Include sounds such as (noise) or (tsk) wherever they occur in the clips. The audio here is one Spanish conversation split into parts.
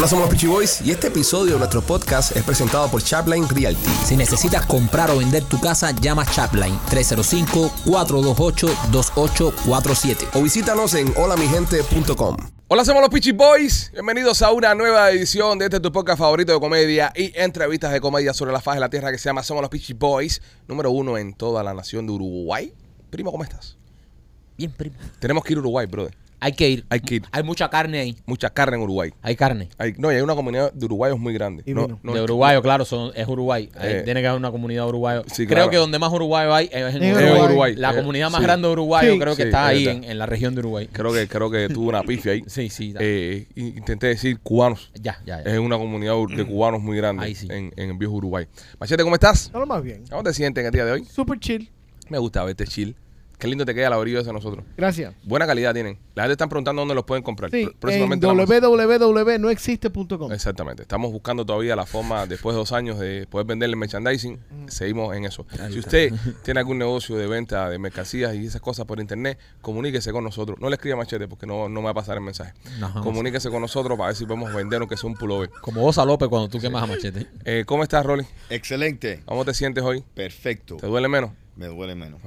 Hola, somos los Peachy Boys y este episodio de nuestro podcast es presentado por Chapline Realty. Si necesitas comprar o vender tu casa, llama Chapline 305-428-2847. O visítanos en holamigente.com. Hola, somos los Peachy Boys. Bienvenidos a una nueva edición de este tu podcast favorito de comedia y entrevistas de comedia sobre la faz de la tierra que se llama Somos los Peachy Boys, número uno en toda la nación de Uruguay. Primo, ¿cómo estás? Bien, primo. Tenemos que ir a Uruguay, brother. Hay que ir. Hay que ir. Hay mucha carne ahí. Mucha carne en Uruguay. Hay carne. Hay- no, y hay una comunidad de uruguayos muy grande. Y No, vino. no, de es- uruguayo, claro, son, es Uruguay. Ahí Eh, tiene que haber una comunidad uruguayo. sí, creo claro. que donde más uruguayo hay es en En Uruguay. Uruguay. La Eh, comunidad más sí. grande de uruguayo Sí. creo que Sí, está es ahí verdad. en, en la región de Uruguay. Creo que, creo que tuvo una pifia ahí. Sí, sí. Eh, intenté decir cubanos. ya, ya, ya. Es una comunidad de cubanos muy grande Ahí sí. en, en el viejo Uruguay. Machete, ¿cómo estás? No lo más bien. ¿Cómo te sientes en el día de hoy? Super chill. Me gusta verte chill. Qué lindo te queda la orilla de nosotros. Gracias. Buena calidad tienen. La gente está preguntando dónde los pueden comprar. Sí, Pr- en próximamente www.noexiste.com. Exactamente. Estamos buscando todavía la forma, después de dos años, de poder venderle merchandising. Seguimos en eso. Si usted tiene algún negocio de venta de mercancías y esas cosas por internet, comuníquese con nosotros. No le escriba machete porque no, no me va a pasar el mensaje. Comuníquese con nosotros para ver si podemos vender aunque sea un pullover. Como Osa López cuando tú quemas a machete. Eh, ¿Cómo estás, Rolly? Excelente. ¿Cómo te sientes hoy? Perfecto. ¿Te duele menos? Me duele menos.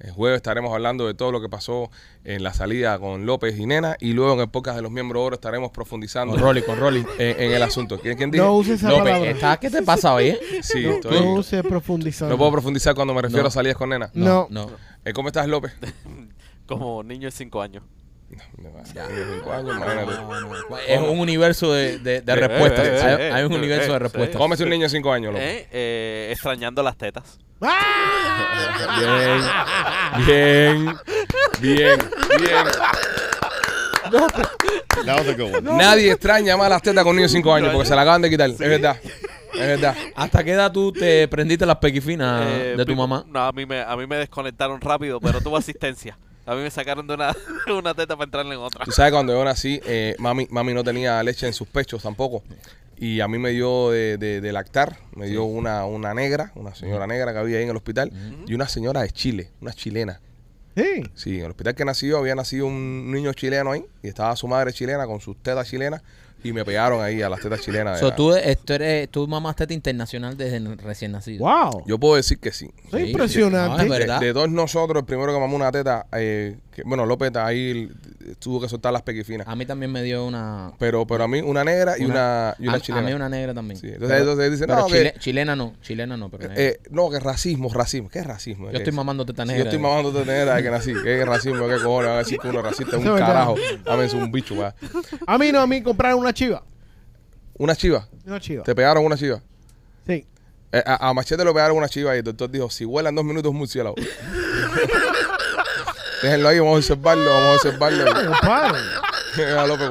El jueves estaremos hablando de todo lo que pasó en la salida con López y Nena y luego en el podcast de los miembros oro estaremos profundizando Con Rolly, con Rolly. en, en el asunto. ¿Quién, quién dice? No use esa López, palabra. ¿está- ¿qué te pasa hoy? eh? Sí, No, estoy- no no puedo profundizar cuando me refiero No. a salidas con Nena. No. No. Eh, ¿Cómo estás, López? (laughs) Como niño de 5 años. Es un universo de, de, de Eh, respuestas. eh, eh, hay, eh, hay un eh, universo eh, de respuestas. ¿Cómo es un niño de 5 años? ¿Eh? Eh, extrañando las tetas. Bien, bien, bien, bien. That was a good one. Nadie extraña más las tetas con un niño de 5 años porque se la acaban de quitar. Es verdad. Es verdad. ¿Hasta qué edad tú te prendiste las pequifinas Eh, de tu mamá? No, a mí, me, a mí me desconectaron rápido, pero tuve asistencia. A mí me sacaron de una, (laughs) una teta para entrarle en otra. Tú sabes, cuando yo nací, eh, mami, mami no tenía leche en sus pechos tampoco. Y a mí me dio de, de- de lactar, me dio una, una negra, una señora negra que había ahí en el hospital, y una señora de Chile, una chilena. Sí. Sí, en el hospital que nació había nacido un niño chileno ahí, y estaba su madre chilena con sus tetas chilenas, y me pegaron ahí a las tetas chilenas. So, la- tú, esto eres, tú mamás teta internacional desde recién nacido. Wow. Yo puedo decir que sí. Es Sí, impresionante. no, es De, todos nosotros, el primero que mamó una teta, eh, que- bueno, López ahí tuvo que soltar las pequifinas. A mí también me dio una... Pero, pero a mí una negra y una, y una a, a chilena. mí una negra también. Sí, entonces, entonces dicen, Pero no, chile- que, chilena no, chilena no, pero eh, no, que racismo, racismo. ¿Qué es racismo? Yo ¿Qué estoy es? mamando teta negra. yo estoy mamando teta negra de que nací. ¿Qué es racismo? ¿Qué cojones? Van a decir que uno es racista. (laughs) Un es verdad. carajo. Ámense un bicho, va. A mí no, a mí compraron una chiva. Una chiva. Una chiva. Te pegaron una chiva. Sí. Eh, a, a Machete lo pegaron una chiva y el doctor dijo, si vuelan dos minutos es un murciélago. (laughs) Déjenlo ahí, vamos a observarlo, vamos a observarlo. (laughs) A López.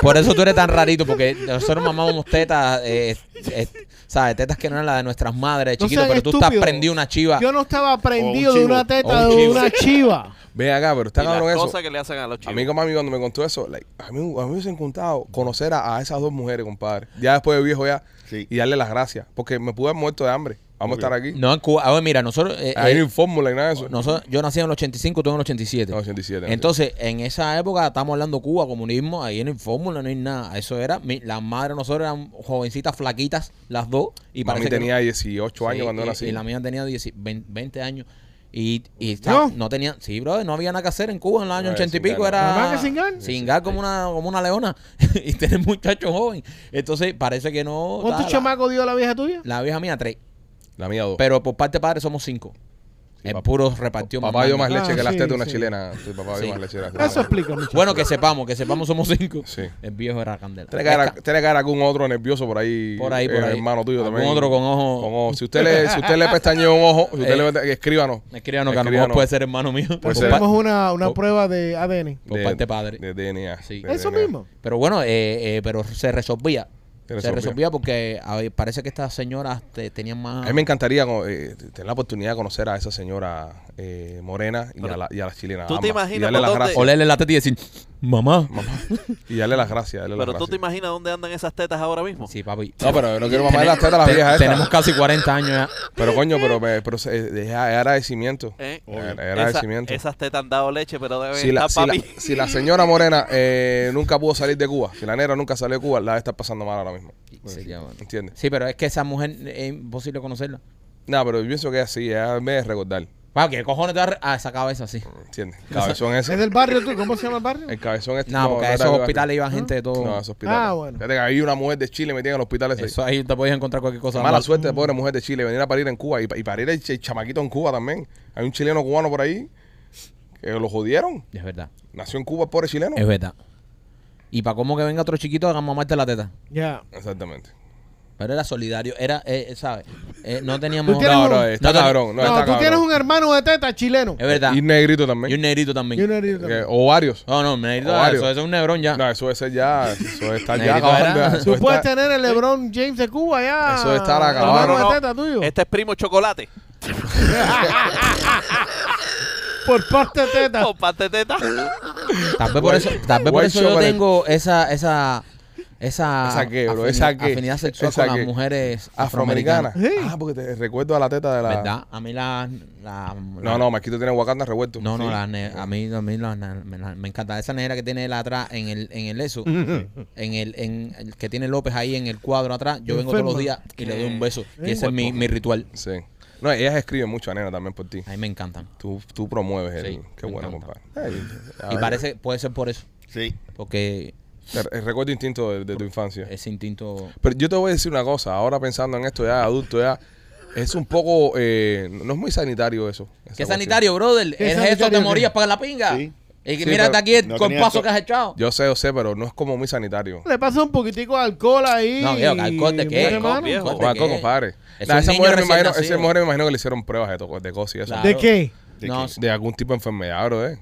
Por eso tú eres tan rarito, porque nosotros mamamos tetas, eh, eh, ¿sabes? Tetas que no eran las de nuestras madres de No chiquitos, sean pero tú estás prendido una chiva. Yo no estaba prendido de una teta un de una chiva. (laughs) Ven acá, pero está cabrón eso. cosas que le hacen a los A mí, como mami, cuando me contó eso, like, a mí, a mí me hubiese encantado conocer a, a esas dos mujeres, compadre. Ya después de viejo ya. Sí. Y darle las gracias. Porque me pude haber muerto de hambre. Vamos a estar aquí. No, en Cuba. A ver, mira, nosotros... eh, Ahí eh, no hay fórmula y nada de eso. nosotros yo nací en el 85, tú en el 87. No, 87. Entonces, en esa época, estamos hablando Cuba, comunismo, ahí no hay fórmula, no hay nada. Eso era, mi- las madres de nosotros eran jovencitas flaquitas, las dos. Y Mami parece que tenía 18 años Sí, cuando y, nací. y la mía tenía 10 20, 20 años. Y, ¿No? no tenía, sí, bro, no había nada que hacer en Cuba en el año No, 80 y pico, era Nada más que sin ganas. sin gas como una, como una leona (laughs) y tener muchachos joven. Entonces parece que no. ¿Cuántos chamacos dio la vieja tuya? La vieja mía, tres. La mía dos. Pero por parte de padre somos cinco. el papá- puro repartió papá dio más leche Ah, que las sí, tetas de una sí. chilena. Sí, papá dio Sí. más leche que las tetas. Eso explica mucho. Bueno, que sepamos, que sepamos somos cinco. Sí. El viejo era candela. Tiene que, haber, tiene que haber algún otro nervioso por ahí. Por ahí, por eh, ahí. Hermano tuyo Algún también. otro con ojo- Con ojo. Si usted le, si usted le pestañeó un ojo, si usted Eh. le escríbanos. Escríbanos que a lo mejor Escríbanos. puede ser hermano mío. Pa- Tenemos una, una prueba de ADN. por parte de padre. De DNA. Sí. Eso mismo. Pero bueno, eh, eh, pero se resolvía. Se Se resolvía. porque a ver, parece que estas señoras te- tenían más. A mí me encantaría eh, tener la oportunidad de conocer a esa señora eh, morena y a, la, y a la chilena. ¿Tú ambas, te y imaginas darle por las dónde- gracias. Olerle la teta y decir, Mamá. Y darle las gracias. las Pero tú te imaginas dónde andan esas tetas ahora mismo. Sí, papi. No, pero yo no quiero mamarle las tetas a las Te- viejas estas. Tenemos casi 40 años ya. Pero coño, pero, me- pero se- es, es agradecimiento. ¿Eh? Es Esa- agradecimiento. esas tetas han dado leche, pero deben Si la, estar si, la, papi. si la señora Morena eh, nunca pudo salir de Cuba, si la negra nunca salió de Cuba, la debe estar pasando mal ahora mismo. Sí, ya, bueno. ¿Entiendes? Sí, pero es que esa mujer es imposible conocerla. No, pero yo pienso que es así, es me de recordar. Wow, ¿qué cojones te va a Ah, esa cabeza sí. ¿Entiendes? Cabezón (laughs) ese. ¿Es del barrio tú? ¿Cómo se llama el barrio? El cabezón este. No, porque a esos hospitales iban gente de todo. No, esos hospitales. Ah, bueno. Fíjate que había una mujer de Chile metida en el hospital ese. Eso ahí te podías encontrar cualquier cosa. Mala mal. suerte de pobre mujer de Chile, venir a parir en Cuba y, y parir el, ch- el chamaquito en Cuba también. Hay un chileno cubano por ahí que lo jodieron. Es verdad. Nació en Cuba el pobre chileno. Es verdad. Y para cómo que venga otro chiquito a mamarte la teta. Ya. Exactamente. Pero era solidario. Era, eh, ¿sabes? Eh, no teníamos. Tú No, un- no, está cabrón. No, No, está tú cabrón. tienes un hermano de teta chileno. Es verdad. Y negrito Y también. un negrito también. Y un negrito Que- también. o varios. No, no, negrito, Ovario. eso, eso es un negrón ya. No, eso es ser ya. Eso está ya Negrito acabando. era- Eso Tú puedes está- tener el LeBron James de Cuba ya. Eso estar acabado. Hermano No, no, de teta tuyo. Este es primo chocolate. (laughs) Por parte de teta. Con parte de teta. Tal vez por eso, tal vez por eso yo chocolate. tengo esa, esa, esa, ¿Esa qué, bro? afini- ¿Esa qué? afinidad sexual ¿Esa con qué? las mujeres Afroamericana. afroamericanas. Sí. Ah, porque te recuerdo a la teta de la. ¿Verdad? A mí la, la, No, no, Marquito tiene Wakanda revuelto. No, no, Sí. la ne- a mí, a mí la- la- me, la- me encanta esa negra que tiene él atrás en el, en el eso, (laughs) en el, en el que tiene López ahí en el cuadro atrás. Yo vengo todos los días y le doy un beso. Y ese es mi, mi ritual. Sí. No, ellas escriben mucho, nena, también por ti. A mí me encantan. Tú, tú promueves el. Sí, Qué bueno, encanta. compadre. A Y parece, puede ser por eso. Sí. Porque El, recuerdo instinto de, de tu infancia. ese instinto. Pero yo te voy a decir una cosa, ahora pensando en esto ya adulto, ya. Es un poco. eh, no es muy sanitario eso. ¿Qué cuestión. sanitario, brother? ¿Qué ¿Es sanitario eso? ¿Te qué? morías para la pinga? Sí. Y que Sí, mírate pero aquí el no tenía que has echado. Yo sé, yo sé, pero no es como muy sanitario. Le pasa un poquitico de alcohol ahí. No, viejo, que alcohol de qué? Mira, Alcohol, viejo. ¿De Juaco, qué? compadre. Es Nah, esa mujer me imagino, nacido. esa mujer me imagino que le hicieron pruebas de, de cosas y eso. Claro. ¿De qué? ¿De No, qué? De algún tipo de enfermedad, bro, eh.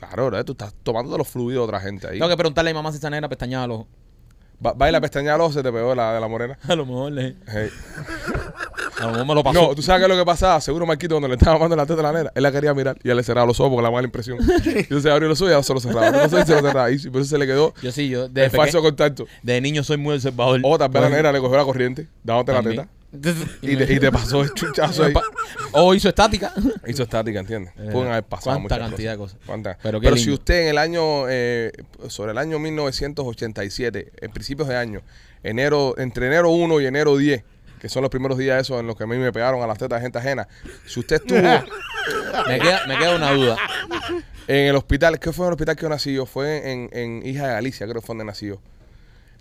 Claro, tú estás tomando los fluidos de otra gente ahí. Tengo que preguntarle a mi mamá si esa negra pestañaba los ojos. Va, va y la pestaña al ojo, se te pegó la de la morena. (laughs) A lo mejor le. Hey. A lo mejor me lo pasó. No, tú sabes qué es lo que pasaba. Seguro Marquito cuando le estaba mandando la teta a la nena, él la quería mirar y él le cerraba los ojos porque la mala impresión. (laughs) Y entonces abrió los ojos y ya se los cerraba. Los ojos y se los cerraba. Y por eso se le quedó Yo sí, yo. De, el falso contacto. de niño soy muy observador. O tal vez la nena le cogió la corriente, dándote la teta. (laughs) Y te, y te pasó el chuchazo ahí. (laughs) O hizo estática. Hizo estática, ¿entiendes? Eh, Pueden haber pasado muchas cantidad de cosas. ¿Cuántas? Pero si usted en el año, eh, sobre el año 1987, en principios de año, enero, entre enero 1 y enero 10, que son los primeros días esos en los que a mí me pegaron a las tetas de gente ajena, si usted estuvo (laughs) Me queda, me queda una duda. en el hospital, ¿qué fue en el hospital que yo nací yo? Fue en, en Hija de Galicia, creo que fue donde nací yo.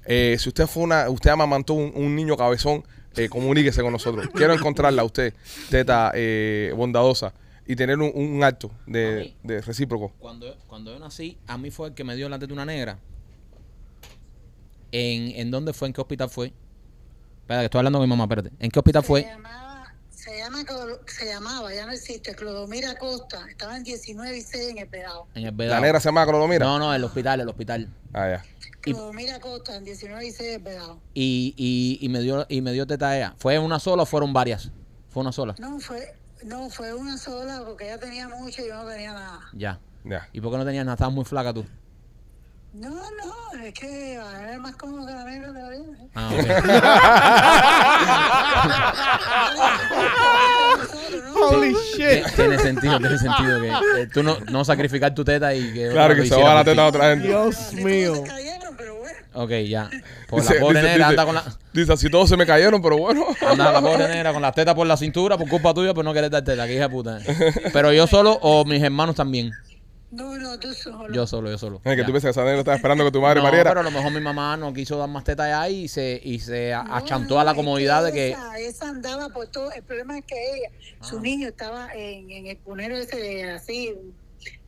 Eh, si usted fue una, usted amamantó un, un niño cabezón, eh, comuníquese con nosotros. Quiero encontrarla a usted, teta eh, bondadosa, y tener un, un acto de, de recíproco. Cuando, cuando yo nací, a mí fue el que me dio la teta una negra. ¿En, ¿En dónde fue? ¿En qué hospital fue? Espera, que estoy hablando con mi mamá, espérate. ¿En qué hospital Se fue? llamaba, se, llama, Clo- se llamaba, ya no existe, Clodomira Costa. Estaba en 19 y 6 en el Vedado. En el La Vedado. negra se llama Clodomira. No, no, el hospital, el hospital. Ah, ya. Clodomira Costa, en 19 y 6 en el Vedado. Y, y, y me dio y me dio teta a ella. ¿Fue una sola o fueron varias? Fue una sola. No, fue, no, fue una sola porque ella tenía mucho y yo no tenía nada. Ya. Ya. ¿Y por qué no tenías nada? Estabas muy flaca tú. No, no, es que era más cómodo que la negra de la vida. ¿eh? Ah, (laughs) ok. Nosotros, ¿no? Holy Tiene- shit. tiene sentido, tiene sentido que eh, tú no, no sacrificar tu teta y que Claro que se va la por ti. teta a otra gente. Dios mío. todos se cayeron, pero bueno. Ok, ya. Por Dice- la pobre dice- negra dice- anda con la Dice, así todos se me cayeron, pero bueno. anda la pobre negra con las tetas por la cintura por culpa tuya por no querer dar teta, que hija de puta. (laughs) Pero yo solo o mis hermanos también. No, no, tú solo. Yo solo, yo solo. Es que Ya. tú piensas que esa negra estaba esperando que tu madre no, pariera. pero a lo mejor mi mamá no quiso dar más teta allá y se, y se No, achantó no, a la comodidad de que... Esa, esa andaba por todo. El problema es que ella, su niño estaba en, en el cunero ese de así,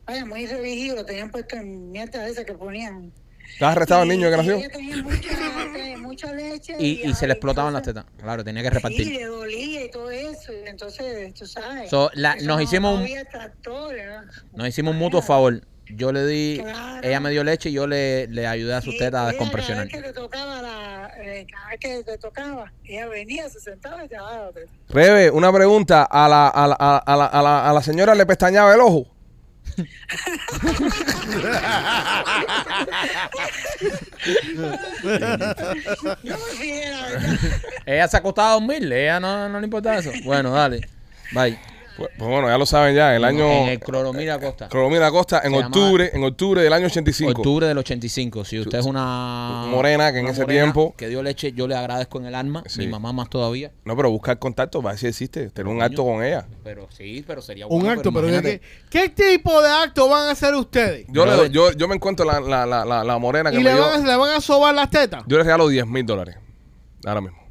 vaya, muy revigido, lo tenían puesto en mierda esa que ponían. ¿Estás arrestado el niño que nació? Ella tenía mucha, (laughs) mucha leche. Y, y se le explotaban las entonces- tetas. Claro, tenía que Sí, repartir. le dolía y todo eso. Y entonces, tú sabes. So, la- eso nos no- hicimos un- ¿no? Nos hicimos un mutuo favor. Yo le di, Claro. ella me dio leche y yo le, le ayudé a sus Y tetas a ella descompresionar. Cada vez que te tocaba, la, eh, cada vez que te tocaba, ella venía, se sentaba y te daba la teta. Rebe, una pregunta. ¿A la, a, la, a, la, a, la, a la señora le pestañaba el ojo? Ella se acostaba a dormir, ella no, no le importa eso. Bueno, dale. Bye. Pues, pues bueno, ya lo saben ya, el año... En el Cloromira Costa. Colombia Costa en Se octubre, en octubre del año 85. Octubre del 85. Si usted es una Morena, que en ese tiempo- que dio leche, yo le agradezco en el alma. Sí. Mi mamá más todavía. No, pero buscar contacto para ver si existe, tener un acto con ella. Pero sí, pero sería Un bueno. acto, pero ¿de imagínate. qué, ¿qué tipo de acto van a hacer ustedes? Yo, le doy- yo, yo me encuentro la, la, la, la, la morena que ¿Y me le dio. van, a, le van a sobar las tetas? Yo le regalo 10 mil dólares. Ahora mismo.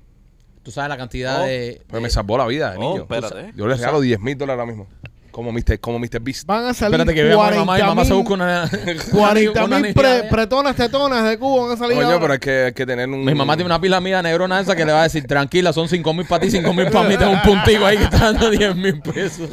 Tú sabes la cantidad Oh, de, Pues de- me salvó la vida de Oh, niño. espérate. Yo le regalo 10 mil dólares ahora mismo. Como Mr. Como Mr. Beast. Van a salir Espérate que vea mamá y 40 mamá se mil- busca una 40 (laughs) una mil pre- pretonas, tetonas de Cuba van a salir Coño, ahora. pero hay que, hay que tener un. Mi mamá tiene una pila mía negrona esa que le va a decir, tranquila, son 5 mil para ti, 5 mil para mí, tengo un puntico ahí que está dando 10 mil pesos.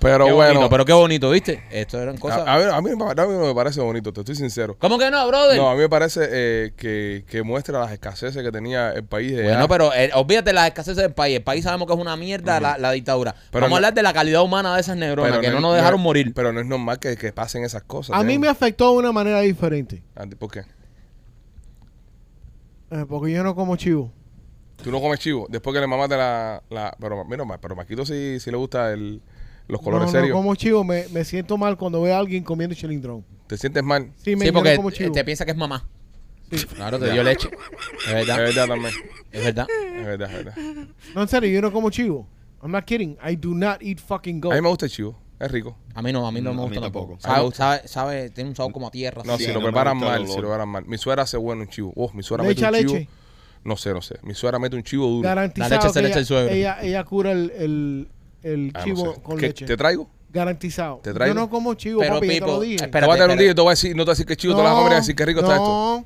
Pero Qué bueno. bonito, pero qué bonito, ¿viste? Esto eran a, cosas... a mí, a, mí, a mí no me parece bonito, te estoy sincero. ¿Cómo que no, brother? No, a mí me parece eh, que, que muestra las escaseces que tenía el país de Bueno, allá. pero eh, olvídate las escaseces del país. El país sabemos que es una mierda la, la dictadura. Pero Vamos no- a hablar de la calidad humana de esas neuronas que no, nos dejaron morir. Pero no es normal que, que pasen esas cosas. a mí ¿eh? me afectó de una manera diferente. Andy, ¿Por qué? eh, porque yo no como chivo. Tú no comes chivo. Después que le mamaste la. la pero mira, pero Maquito sí, sí le gusta el, los colores no, serios. no como chivo. Me, me siento mal cuando veo a alguien comiendo chilindrón. ¿Te sientes mal? Sí, me Sí, porque como te, chivo. te piensa que es mamá. Sí. Claro, te dio leche. Es Es verdad, verdad también. es verdad. Es verdad, es verdad. No, en serio, yo no como chivo. I'm not kidding. I do not eat fucking A mí goat. me gusta el chivo. Es rico. A mí no, a mí no me a gusta mí tampoco. Sabe, sabe, sabe, tiene un sabor como a tierra. No, si lo preparan mal, si lo preparan mal. Mi suegra hace bueno un chivo. Oh, mi suegra ¿Le mete echa un chivo. leche? No sé, no sé. Mi suegra mete un chivo duro. Garantizado La leche se le echa ella, el suegro. ella, ella cura el, el, el Ah, no chivo sé. con ¿Qué- leche. ¿Te traigo? Garantizado. ¿Te traigo? Yo no como chivo, Pero, papi, ya te Pipo, lo dije. te voy a dar un espérate. día y te voy a decir, no te voy a decir que chivo, te lo vas a comer y decir que rico está esto. no,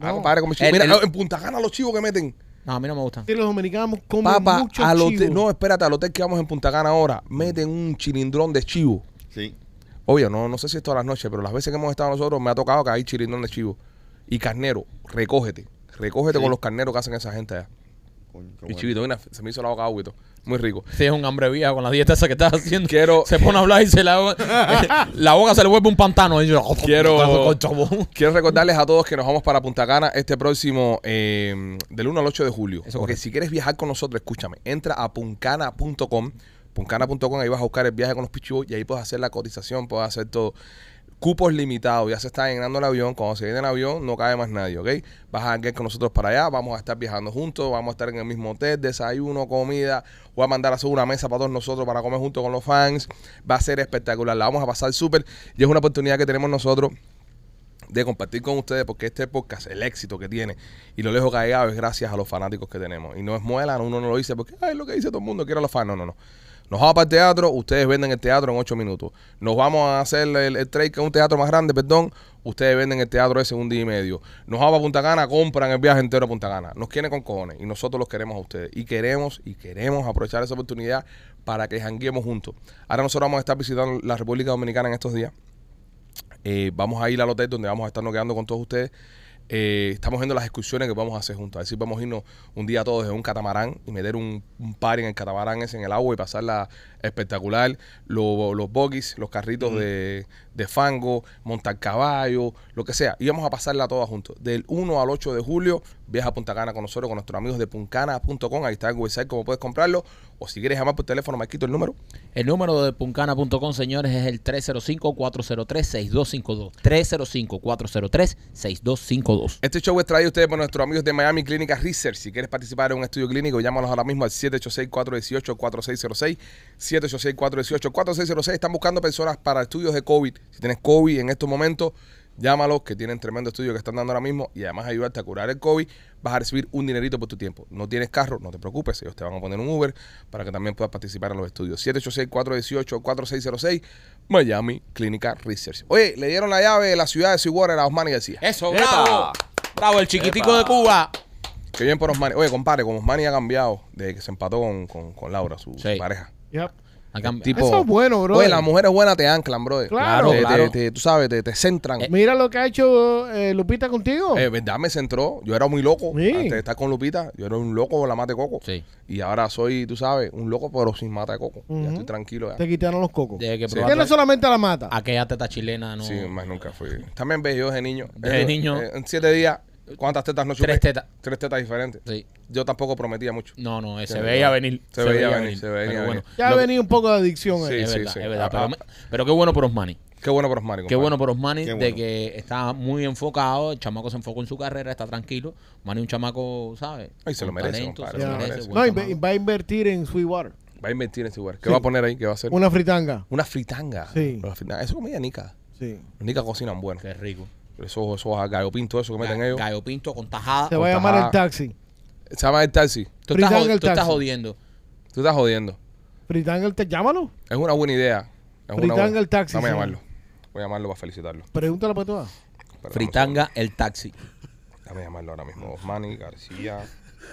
Ah, no. compadre, come chivo. El- Mira, el- en Punta Cana los chivos que meten. No, a mí no me gustan. Los dominicanos comen Papá, mucho al chivo. hotel, no, espérate, al hotel que vamos en Punta Cana ahora, meten un chilindrón de chivo. Sí. Obvio, no, no sé si es todas las noches, pero las veces que hemos estado nosotros me ha tocado que hay chilindrón de chivo. Y carnero, recógete. Recógete Sí. con los carneros que hacen esa gente allá. Coño, Y bueno. chivito, mira, se me hizo la boca agua y todo. Muy rico. Si es un hambre vieja con la dieta esa que estás haciendo. Quiero- Se pone a hablar y se la, (laughs) la boca se le vuelve un pantano. Y yo, Quiero- Quiero recordarles a todos que nos vamos para Punta Cana este próximo eh, del 1 al 8 de julio. Eso Porque correcto. si quieres viajar con nosotros, escúchame, entra a puncana.com, puncana.com, ahí vas a buscar el viaje con los Pichu y ahí puedes hacer la cotización, puedes hacer todo. Cupos limitados, ya se está llenando el avión. Cuando se llene el avión, no cae más nadie, ¿ok? Vas a ir con nosotros para allá, vamos a estar viajando juntos, vamos a estar en el mismo hotel, desayuno, comida. Voy a mandar a hacer una mesa para todos nosotros para comer junto con los fans. Va a ser espectacular, la vamos a pasar súper y es una oportunidad que tenemos nosotros de compartir con ustedes porque este podcast, el éxito que tiene y lo lejos que ha llegado es gracias a los fanáticos que tenemos. Y no es muela, uno no lo dice porque "Ay, es lo que dice todo el mundo, quiero a los fans. No, no, no. Nos vamos para el teatro, ustedes venden el teatro en ocho minutos. Nos vamos a hacer el, el trade, que es un teatro más grande, perdón. Ustedes venden el teatro ese un día y medio. Nos vamos a Punta Cana, compran el viaje entero a Punta Cana. Nos quieren con cojones y nosotros los queremos a ustedes. Y queremos, y queremos aprovechar esa oportunidad para que janguemos juntos. Ahora nosotros vamos a estar visitando la República Dominicana en estos días. Eh, vamos a ir al hotel donde vamos a estarnos quedando con todos ustedes. Eh, estamos viendo las excursiones que vamos a hacer juntos. A ver si podemos irnos un día todos en un catamarán y meter un, un party en el catamarán ese en el agua y pasarla espectacular. Lo- los bogies, los carritos de, de fango, montar caballo, lo que sea. Y vamos a pasarla todas juntos. Del 1 al 8 de julio, viaja a Punta Cana con nosotros, con nuestros amigos de puncana.com. Ahí está el website, como puedes comprarlo. O si quieres llamar por teléfono, me quito el número. El número de puncana.com, señores, es el 305-403-6252. 305-403-6252. Este show es traído a ustedes por nuestros amigos de Miami Clinic Research. Si quieres participar en un estudio clínico, llámalos ahora mismo al 786-418-4606. 786-418-4606. Están buscando personas para estudios de COVID. Si tienes COVID en estos momentos, llámalos, que tienen tremendo estudio que están dando ahora mismo y además ayudarte a curar el COVID. Vas a recibir un dinerito por tu tiempo. No tienes carro, no te preocupes. Ellos te van a poner un Uber para que también puedas participar en los estudios. 786-418-4606. Miami Clinic Research. Oye, le dieron la llave de la ciudad de Seawater a Osmani García. Eso, ¡Epa! bravo. Bravo, el chiquitico ¡Epa! de Cuba. Qué bien por Osmani. Oye, compadre, como Osmani ha cambiado desde que se empató con, con, con Laura, su, pareja. Yep. A cambio- Tipo, Eso es bueno, bro. Oye, las mujeres buenas te anclan, bro. Claro, Te- claro. te- tú sabes, te, te centran. Eh, Mira lo que ha hecho eh, Lupita contigo. Eh, verdad, me centró. Yo era muy loco Sí. antes de estar con Lupita. Yo era un loco con la mate de coco. Sí. Y ahora soy, tú sabes, un loco pero sin mata de coco. Ya estoy tranquilo ya. Te quitaron los cocos. Sí. Que no solamente la mata. aquella teta chilena, no. Sí, más nunca fui. También bello de niño. De niño. eh, en siete días, ¿cuántas tetas no chupé? Tres tetas. Tres tetas diferentes. Sí. Yo tampoco prometía mucho. No, no, eh, se veía venir. Se veía venir, se veía Pero venir. bueno, Ya ha venido un poco de adicción ahí. Sí, es sí, verdad, sí. es verdad. Ah, Pero, ah. pero qué bueno por Osmani. Qué bueno por Osmani. Qué bueno por Osmani de que está muy enfocado. El chamaco se enfocó en su carrera, está tranquilo. Osmani es un chamaco, ¿sabes? Ay, se lo merece, talento, se lo No, y va a invertir en Sweetwater. Va a invertir en lugar. ¿Qué Sí. va a poner ahí? ¿Qué va a hacer? Una fritanga. Una fritanga. Sí. Una fritanga. Eso es comida nica. Sí. Los nicas cocinan bueno. Qué rico. Eso, eso a gallo pinto, eso que meten ellos. Gallo pinto con tajada. Se va a llamar el taxi. Se llama el taxi. Tú estás, Fritanga jod- el tú estás taxi. jodiendo. Tú estás jodiendo. Fritanga el taxi. Llámalo. Es una buena idea. Es una Fritanga buena- el taxi, Vamos a sí. llamarlo. Voy a llamarlo para felicitarlo. Pregúntale para todas. Espera, dame un Fritanga el taxi. segundo. Déjame llamarlo ahora mismo. Osmani García.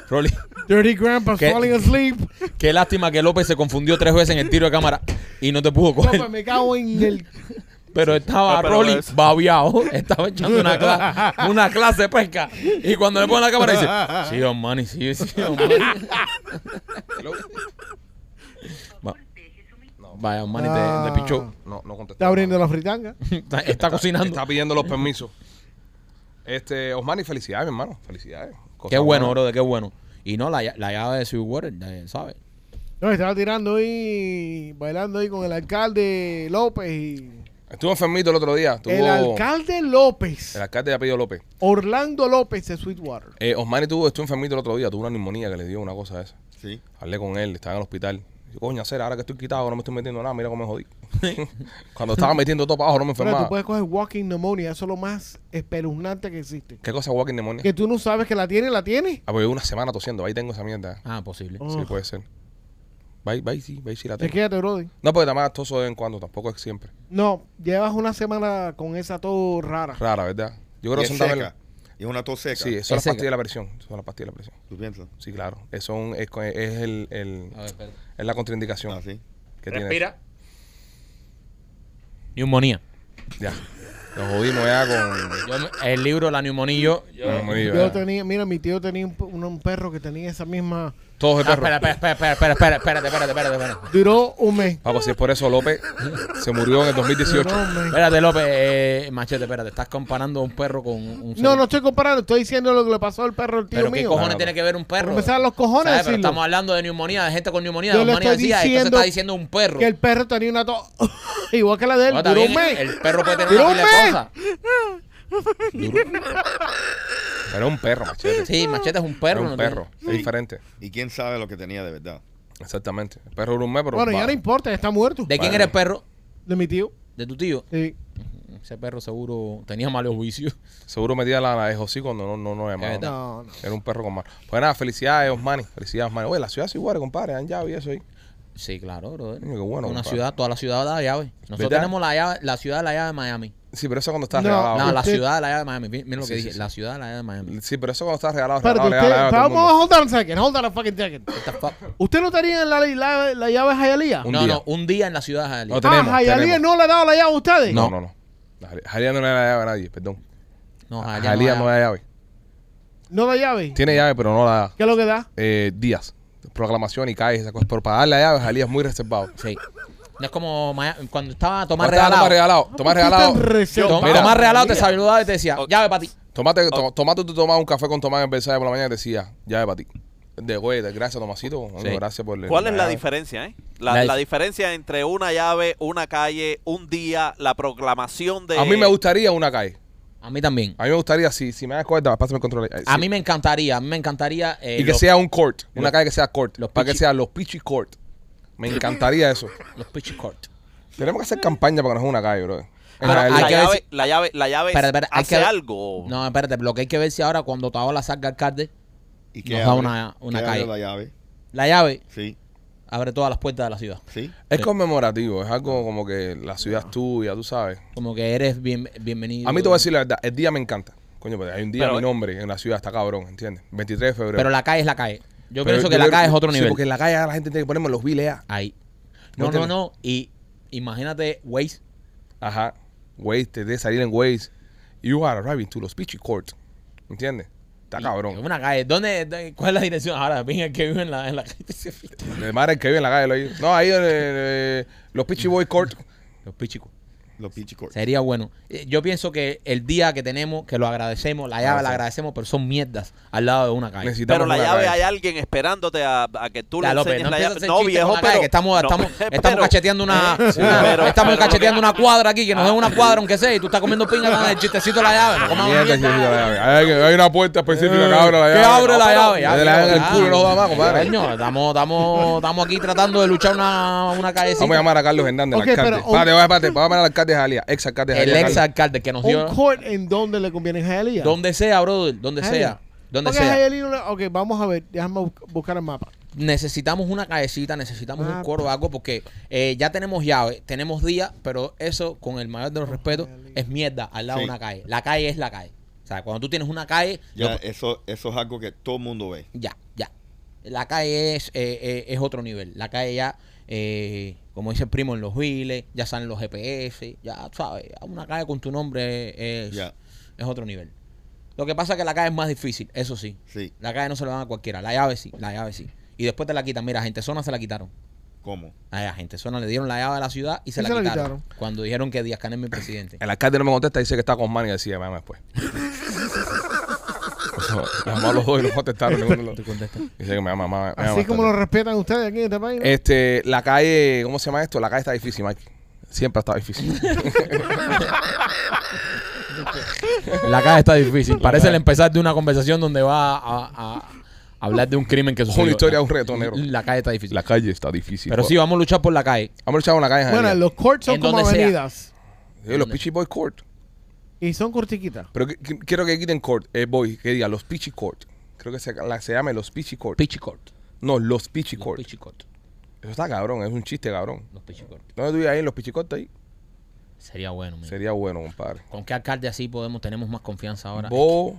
Rolly, Dirty Grandpa's ¿Qué? falling asleep. qué lástima que López se confundió tres veces en el tiro de cámara y no te pudo No, coger. pues me cago en el. Pero estaba pero Rolly es- babiado, (laughs) estaba echando una, cla- una clase de pesca. Y cuando le pone la cámara dice, sí, don Manny, sí, sí, don Manny. Va- Vaya, don Manny te, te pichó. No, no contestó. Está abriendo la fritanga. (laughs) Está, está cocinando. Está pidiendo los permisos. Este, Osmani, felicidades, mi hermano. Felicidades. Cosa Qué bueno, buena. bro, qué bueno. Y no, la, la llave de Sweetwater, ¿sabes? No, estaba tirando ahí, bailando ahí con el alcalde López y. Estuvo enfermito el otro día. Estuvo El alcalde López. el alcalde de apellido López. Orlando López de Sweetwater. Eh, Osmani tuvo, estuvo enfermito el otro día. Tuvo una neumonía que le dio una cosa esa. Sí. Hablé con él, estaba en el hospital. Dice, coño, hacer, ahora que estoy quitado, no me estoy metiendo nada, mira cómo me jodí. (laughs) Cuando estaba metiendo todo para abajo, no me Pero enfermaba. tú puedes coger walking pneumonia. Eso es lo más espeluznante que existe. ¿Qué cosa es walking pneumonia? Que tú no sabes que la tiene, la tiene. Ah, pues llevo una semana tosiendo, ahí tengo esa mierda. Ah, posible. Oh. Sí, puede ser. Va, ahí sí, ahí sí la Te tengo. quédate, brother. No, porque además toso de vez en cuando, tampoco es siempre. No, llevas una semana con esa tos rara. Rara, ¿verdad? Yo creo que es son también... Y es una tos seca. Sí, son Es las seca. pastillas de la presión. Son las pastillas de la presión. ¿Tú piensas? Sí, claro. Es, son, es, co- es el, el- A ver, espera. es la contraindicación Ah, sí. que tiene. Respira. Neumonía. Ya. Nos jodimos ya con... Yo me- el libro La neumonía y yo. yo- tenía, mira, mi tío tenía un, p- un- un perro que tenía esa misma. Todos de Ah, perro. espera, espera, espera, espera, espera, espérate, espérate, espérate, espérate. Duró un mes. Vamos, si es por eso López se murió en el 2018. Duró un mes. Espérate, López, eh, machete, espérate, estás comparando un perro con un ser- No, no estoy comparando, estoy diciendo lo que le pasó al perro al tío Pero qué mío. cojones Claro. tiene que ver un perro. Salen los cojones ¿Sabes? Pero decirlo. estamos hablando de neumonía, de gente con neumonía. Yo le Manny estoy diciendo está diciendo un perro. Que el perro tenía una tos (laughs) igual que la de él. Está duró bien, un mes. El perro puede tener Duró una un pila de mes. cosas. (laughs) Pero es un perro, machete. Sí, machete es un Es perro. un ¿no? perro. Es diferente. ¿Y quién sabe lo que tenía de verdad? Exactamente. El perro era un mes, pero... Bueno, ya no importa, está muerto. ¿De quién era el perro? De mi tío. De tu tío. Sí. Ese perro seguro tenía malos vicios. Seguro metía la, la de José cuando no, no, no llamaba. Es. No, no. Era un perro con mal. Pues nada, felicidades, Osmani. Felicidades, Osmani. Oye, la ciudad es igual, compadre. Dan llave y eso ahí. Sí, claro, brother. Coño, qué bueno, Una compadre. ciudad, toda la ciudad da llave. Nosotros ¿Verdad? tenemos la llave, la ciudad de la llave de Miami. Sí, pero eso cuando estás No, regalado. No, la usted- ciudad de la llave de Miami. Miren lo que Sí, dije. sí, sí. La ciudad de la llave de Miami. Sí, pero eso cuando estás regalado, Espérate, regalado, usted, regalado, todo el vamos a mundo. hold on a second, hold on a fucking second. What the fuck? ¿Usted no tenía la, la, la llave de Jayalía? Un no, día. no, un día en la ciudad de Hialeah. No, tenemos, ah, Jayalía tenemos. no le ha dado la llave a ustedes. No, no, no. Jalía no le da la llave a nadie, perdón. No, Jalía Hialeah no le da llave. No da llave. Tiene llave, pero no la da. ¿Qué es lo que da? Eh, días. Proclamación y calles, esas cosas. Pero para darle la llave, Jalía es muy reservado. Sí. No es como cuando estaba Tomás regalado. Tomás regalado. Tomás regalado. reservado. Tom- Mira. Tomás regalado te saludaba y te decía, llave para ti. Tomate, to- tomate, tú tomabas un café con Tomás en Versailles por la mañana y decía, llave para ti. De güey, de- gracias, Tomasito. Sí. Gracias por ¿Cuál es la llave. diferencia, eh? La, La dif- la diferencia entre una llave, una calle, un día, la proclamación de... A mí me gustaría una calle. A mí también. A mí me gustaría, si, si me das cuenta, pásame el control. ahí. A Sí. mí me encantaría, a mí me encantaría. eh, Y que los, sea un court. Una los- calle que sea court. los para que pichi- sea los Pichi Court. Me encantaría eso. los pitch court. Tenemos que hacer campaña para que nos una calle, bro. En Pero realidad- hay la, que ver llave, si- la llave, la llave hay hace que algo. No, espérate, lo que hay que ver si ahora cuando Taola salga alcalde, ¿Y Nos da una- una ¿Qué calle. abre la llave? la llave Sí, abre todas las puertas de la ciudad. sí. es conmemorativo. Es algo como que la ciudad es tuya, tú sabes. Como que eres bien, bienvenido. A mí te voy a decir la verdad. El día me encanta. Coño, pero hay un día Pero- mi nombre en la ciudad, está cabrón, ¿entiendes? 23 de febrero. Pero la calle es la calle. Yo Pero pienso que la calle es otro sí, nivel. porque en la calle la gente tiene que ponerme los biles. Ahí. No, no, no. Y imagínate Waze. Ajá. Waze, te debe salir en Waze. You are arriving to los Peachy Court. ¿Entiendes? Está Es cabrón. una calle. ¿Dónde, dónde- ¿Cuál es la dirección? Ahora, venga, que vive en la, en la calle. (laughs) De madre que vive en la calle. lo. No, ahí en eh, los Peachy Boy Court. Los pichicos. Los Peachy Court. Sería bueno. Eh, Yo pienso que el día que tenemos, que lo agradecemos, la llave la agradecemos, pero son mierdas al lado de una calle. Necesitamos Pero la llave calle. hay alguien esperándote a, a que tú Ya, le López, enseñes no la llave. No, viejo, calle, que estamos, no, estamos, (laughs) estamos pero- cacheteando una, (laughs) una- pero- estamos pero- cacheteando una cuadra aquí, que nos den una cuadra aunque sea, y tú estás comiendo pinga con el chistecito de la llave. No comamos Mierda, mierda. sí, sí, la llave. Hay, hay una puerta específica que abre la ¿Qué llave. abre la llave? pero- de la llave en el culo no más, compadre. Estamos, aquí tratando de luchar una, una callecita. Vamos a llamar a Carlos Hernández, Ok, el alcalde. pero un- Espérate, espérate, vamos a llamar al alcalde de Jalía, ex alcalde de el Jalía. ex Carlos. alcalde que nos dio. Un court en donde le conviene a Hialeah. Donde sea, brother, donde sea. Donde Porque sea. Hialeah no le- Ok, vamos a ver. Déjame bu- buscar el mapa. necesitamos una callecita, necesitamos Ah, un coro o algo, porque eh, ya tenemos llave, tenemos día, pero eso, con el mayor de los respetos, es mierda al lado Sí. de una calle. La calle es la calle. O sea, cuando tú tienes una calle, Ya, yo- eso, eso es algo que todo el mundo ve. ya, ya. La calle es, eh, eh, es otro nivel. La calle ya, eh, como dice el primo, en los viles, ya salen los GPS, ya, sabes, una calle con tu nombre es, otro nivel. Lo que pasa es que la calle es más difícil, eso sí. Sí. La calle no se la dan a cualquiera. La llave sí, la llave sí. Y después te la quitan. Mira, gente zona se la quitaron. ¿Cómo? A la gente zona le dieron la llave de la ciudad y se, Y la, se la quitaron. Cuando dijeron que Díaz Canel es mi presidente. El alcalde no me contesta, dice que está con Manny y decía, me llama después. (laughs) Llamó a los dos y no contestaron ninguno de los Tú contestas. Dice que me llama, me llama Así como lo respetan ustedes aquí en este país. ¿no? Este, la calle, ¿cómo se llama esto? La calle está difícil, Mike. Siempre ha estado difícil. (laughs) La calle está difícil. Parece el empezar de una conversación donde va a, a- a hablar de un crimen que Una sucedió. historia de un reto negro. La calle está difícil. La calle está difícil. Pero sí, vamos a luchar por la calle. Vamos a echar una calle en bueno, los courts son En como sea. avenidas. Sí, los Peachy Boy Court. Y son cortiquitas. Pero que- que- quiero que quiten Court, eh, Boy, que diga los Peachy Court. Creo que se, la- se llame los Court. Pichi Court. no, los Peachy Los Court. Pichi Court. Eso está cabrón, es un chiste cabrón. Los Pichi Court. ¿Dónde tú vives ahí en los Peachy Court ahí? Sería bueno, mira. Sería bueno, compadre. ¿Con qué alcalde así podemos tenemos más confianza ahora? Vos,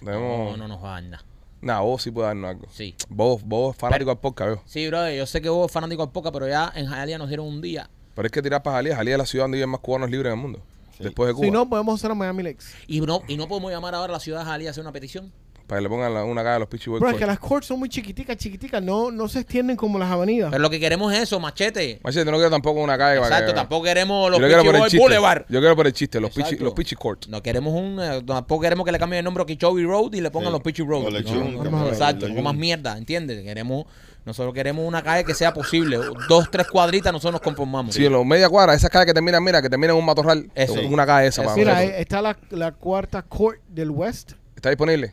no, tenemos... no nos va a dar nada. Nah, vos sí puede darnos algo. Sí. Vos, vos fanático al podcast, veo. Sí, bro, yo sé que vos fanático del poca, pero ya en Hialeah nos dieron un día. Pero es que tirar para Jalía. Jalía es la ciudad donde viven más cubanos libres en el mundo. Sí. Después de Cuba. Si no, podemos hacer a Miami Lakes. Y no, y no podemos llamar ahora a la ciudad de a hacer una petición. Para que le pongan la- una calle a los Peachy Boy Pero es que las courts son muy chiquiticas, chiquiticas. No, no se extienden como las avenidas. Pero lo que queremos es eso, machete. Machete, no quiero tampoco una calle para Exacto, que- tampoco queremos los Pichi. Boulevard. Yo quiero por el chiste, los. Peachy, los Peachy Court. No queremos un, eh, tampoco queremos que le cambien el nombre a Kichobi Road y le pongan Sí. los Pichi Road. No, no, exacto, no más mierda, ¿entiendes? Queremos, nosotros queremos una calle que sea posible. Dos, tres cuadritas, nosotros nos conformamos. Sí, en los media cuadra, esas calles que terminan, mira, que terminan en un matorral. Eso. Es una calle esa Eso. para Mira, nosotros. ahí está la, la cuarta court del West. ¿Está disponible?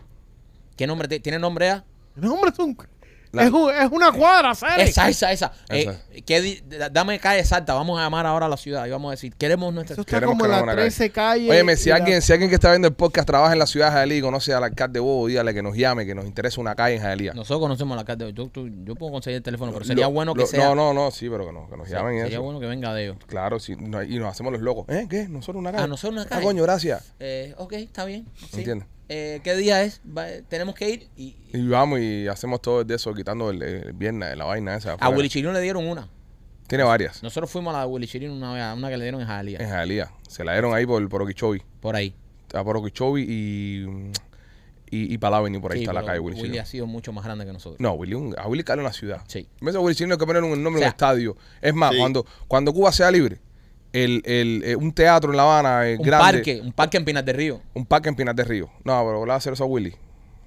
¿Qué nombre tiene nombre ya? No, hombre, es, un- La- es, un- es una cuadra, ¿sabes? Esa, esa, esa. Esa. Eh, ¿qué di- da- dame calle exacta. Vamos a llamar ahora a la ciudad y vamos a decir, queremos nuestra Eso está Queremos como la una 13 calle. Óyeme, si la- alguien, si alguien que está viendo el podcast trabaja en la ciudad de Jalí y conoce al alcalde Bobo, dígale que nos llame, que nos interesa una calle en Jalía. Nosotros conocemos a la alcalde. Yo, tú- yo puedo conseguir el teléfono, pero sería Lo- bueno que lo- sea. No, no, no, sí, pero que, no, que nos llamen y sería eso. bueno que venga de ellos. Claro, sí, no, y nos hacemos los locos. ¿Eh? ¿Qué? ¿Nosotros una calle? Ah, nosotros una Ah, calle. coño, gracias. Eh, ok, está bien. sí. Entiendo. Eh, ¿Qué día es? Va- tenemos que ir y, Y vamos y hacemos todo de eso, quitando el, el viernes, la vaina esa. a afuera. Willy Chirino le dieron una. Tiene varias. Nosotros fuimos a la de Willy Chirino una vez, a una que le dieron en Jalía. En Jalía. Se la dieron ahí por, por Okeechobee. Por ahí. A por Okeechobee y, y, y por ahí Sí, está la pero calle Willy, Willy Chirino. ha sido mucho más grande que nosotros. No, Willy, un- a Willy cae en la ciudad. Sí. En vez de Willy Chirino hay que poner un nombre O sea, en un estadio. Es más, Sí. cuando, cuando Cuba sea libre, el, el, eh, un teatro en La Habana eh, Un grande. parque, un parque en Pinas del Río. Un parque en Pinas de Río. No, pero le va a hacer eso a Willy.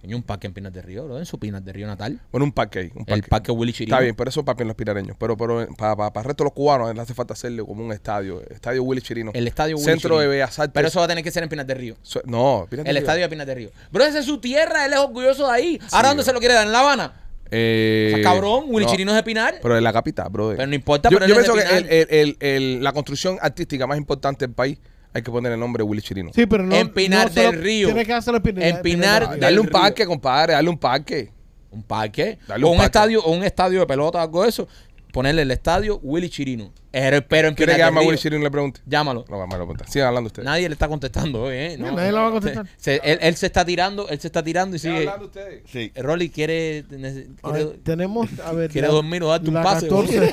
Coño, un parque en Pinas del Río, bro, en su Pinas del Río natal. Bueno, un parque ahí. Un parque. El parque Willy Chirino. Está bien, pero eso es para los pirareños. Pero, pero para, para, el resto de los cubanos le hace falta hacerle como un estadio. Estadio Willy Chirino. El estadio Willy Centro de. Bellas Artes. Pero eso va a tener que ser en Pinas del Río. So- no, Pinas El Río. estadio de Pinas del Río. Bro, esa es su tierra, él es orgulloso de ahí. ¿Ahora dónde bro. se lo quiere dar? ¿En La Habana? Eh, O sea, cabrón, Willy no, Chirino es de Pinar. Pero en la capital, brother. Pero no importa, yo, pero yo él es pienso de que el- Pinar. el- el- el- la construcción artística más importante del país hay que poner el nombre de Willy Chirino. Sí, pero no. En Pinar no del Río. Tienes que hacerlo Pinar, En Pinar Dale un parque, compadre, dale un parque. Un parque. Dale o un un parque. estadio, o un estadio de pelota, algo de eso. Ponerle el estadio Willy Chirino. Pero, pero en ¿Quiere que llame a. Willy Chirino y le pregunte? Llámalo. No, me lo pregunta. Sigan hablando ustedes. Nadie le está contestando hoy, ¿eh? No, nadie le va a contestar. Se- él, él se está tirando, él se está tirando y sigue. hablando ustedes. Sí. Rolly quiere, nece- A quiere, ver, tenemos, a ver, quiere la- dormir o darte un la pase. 14,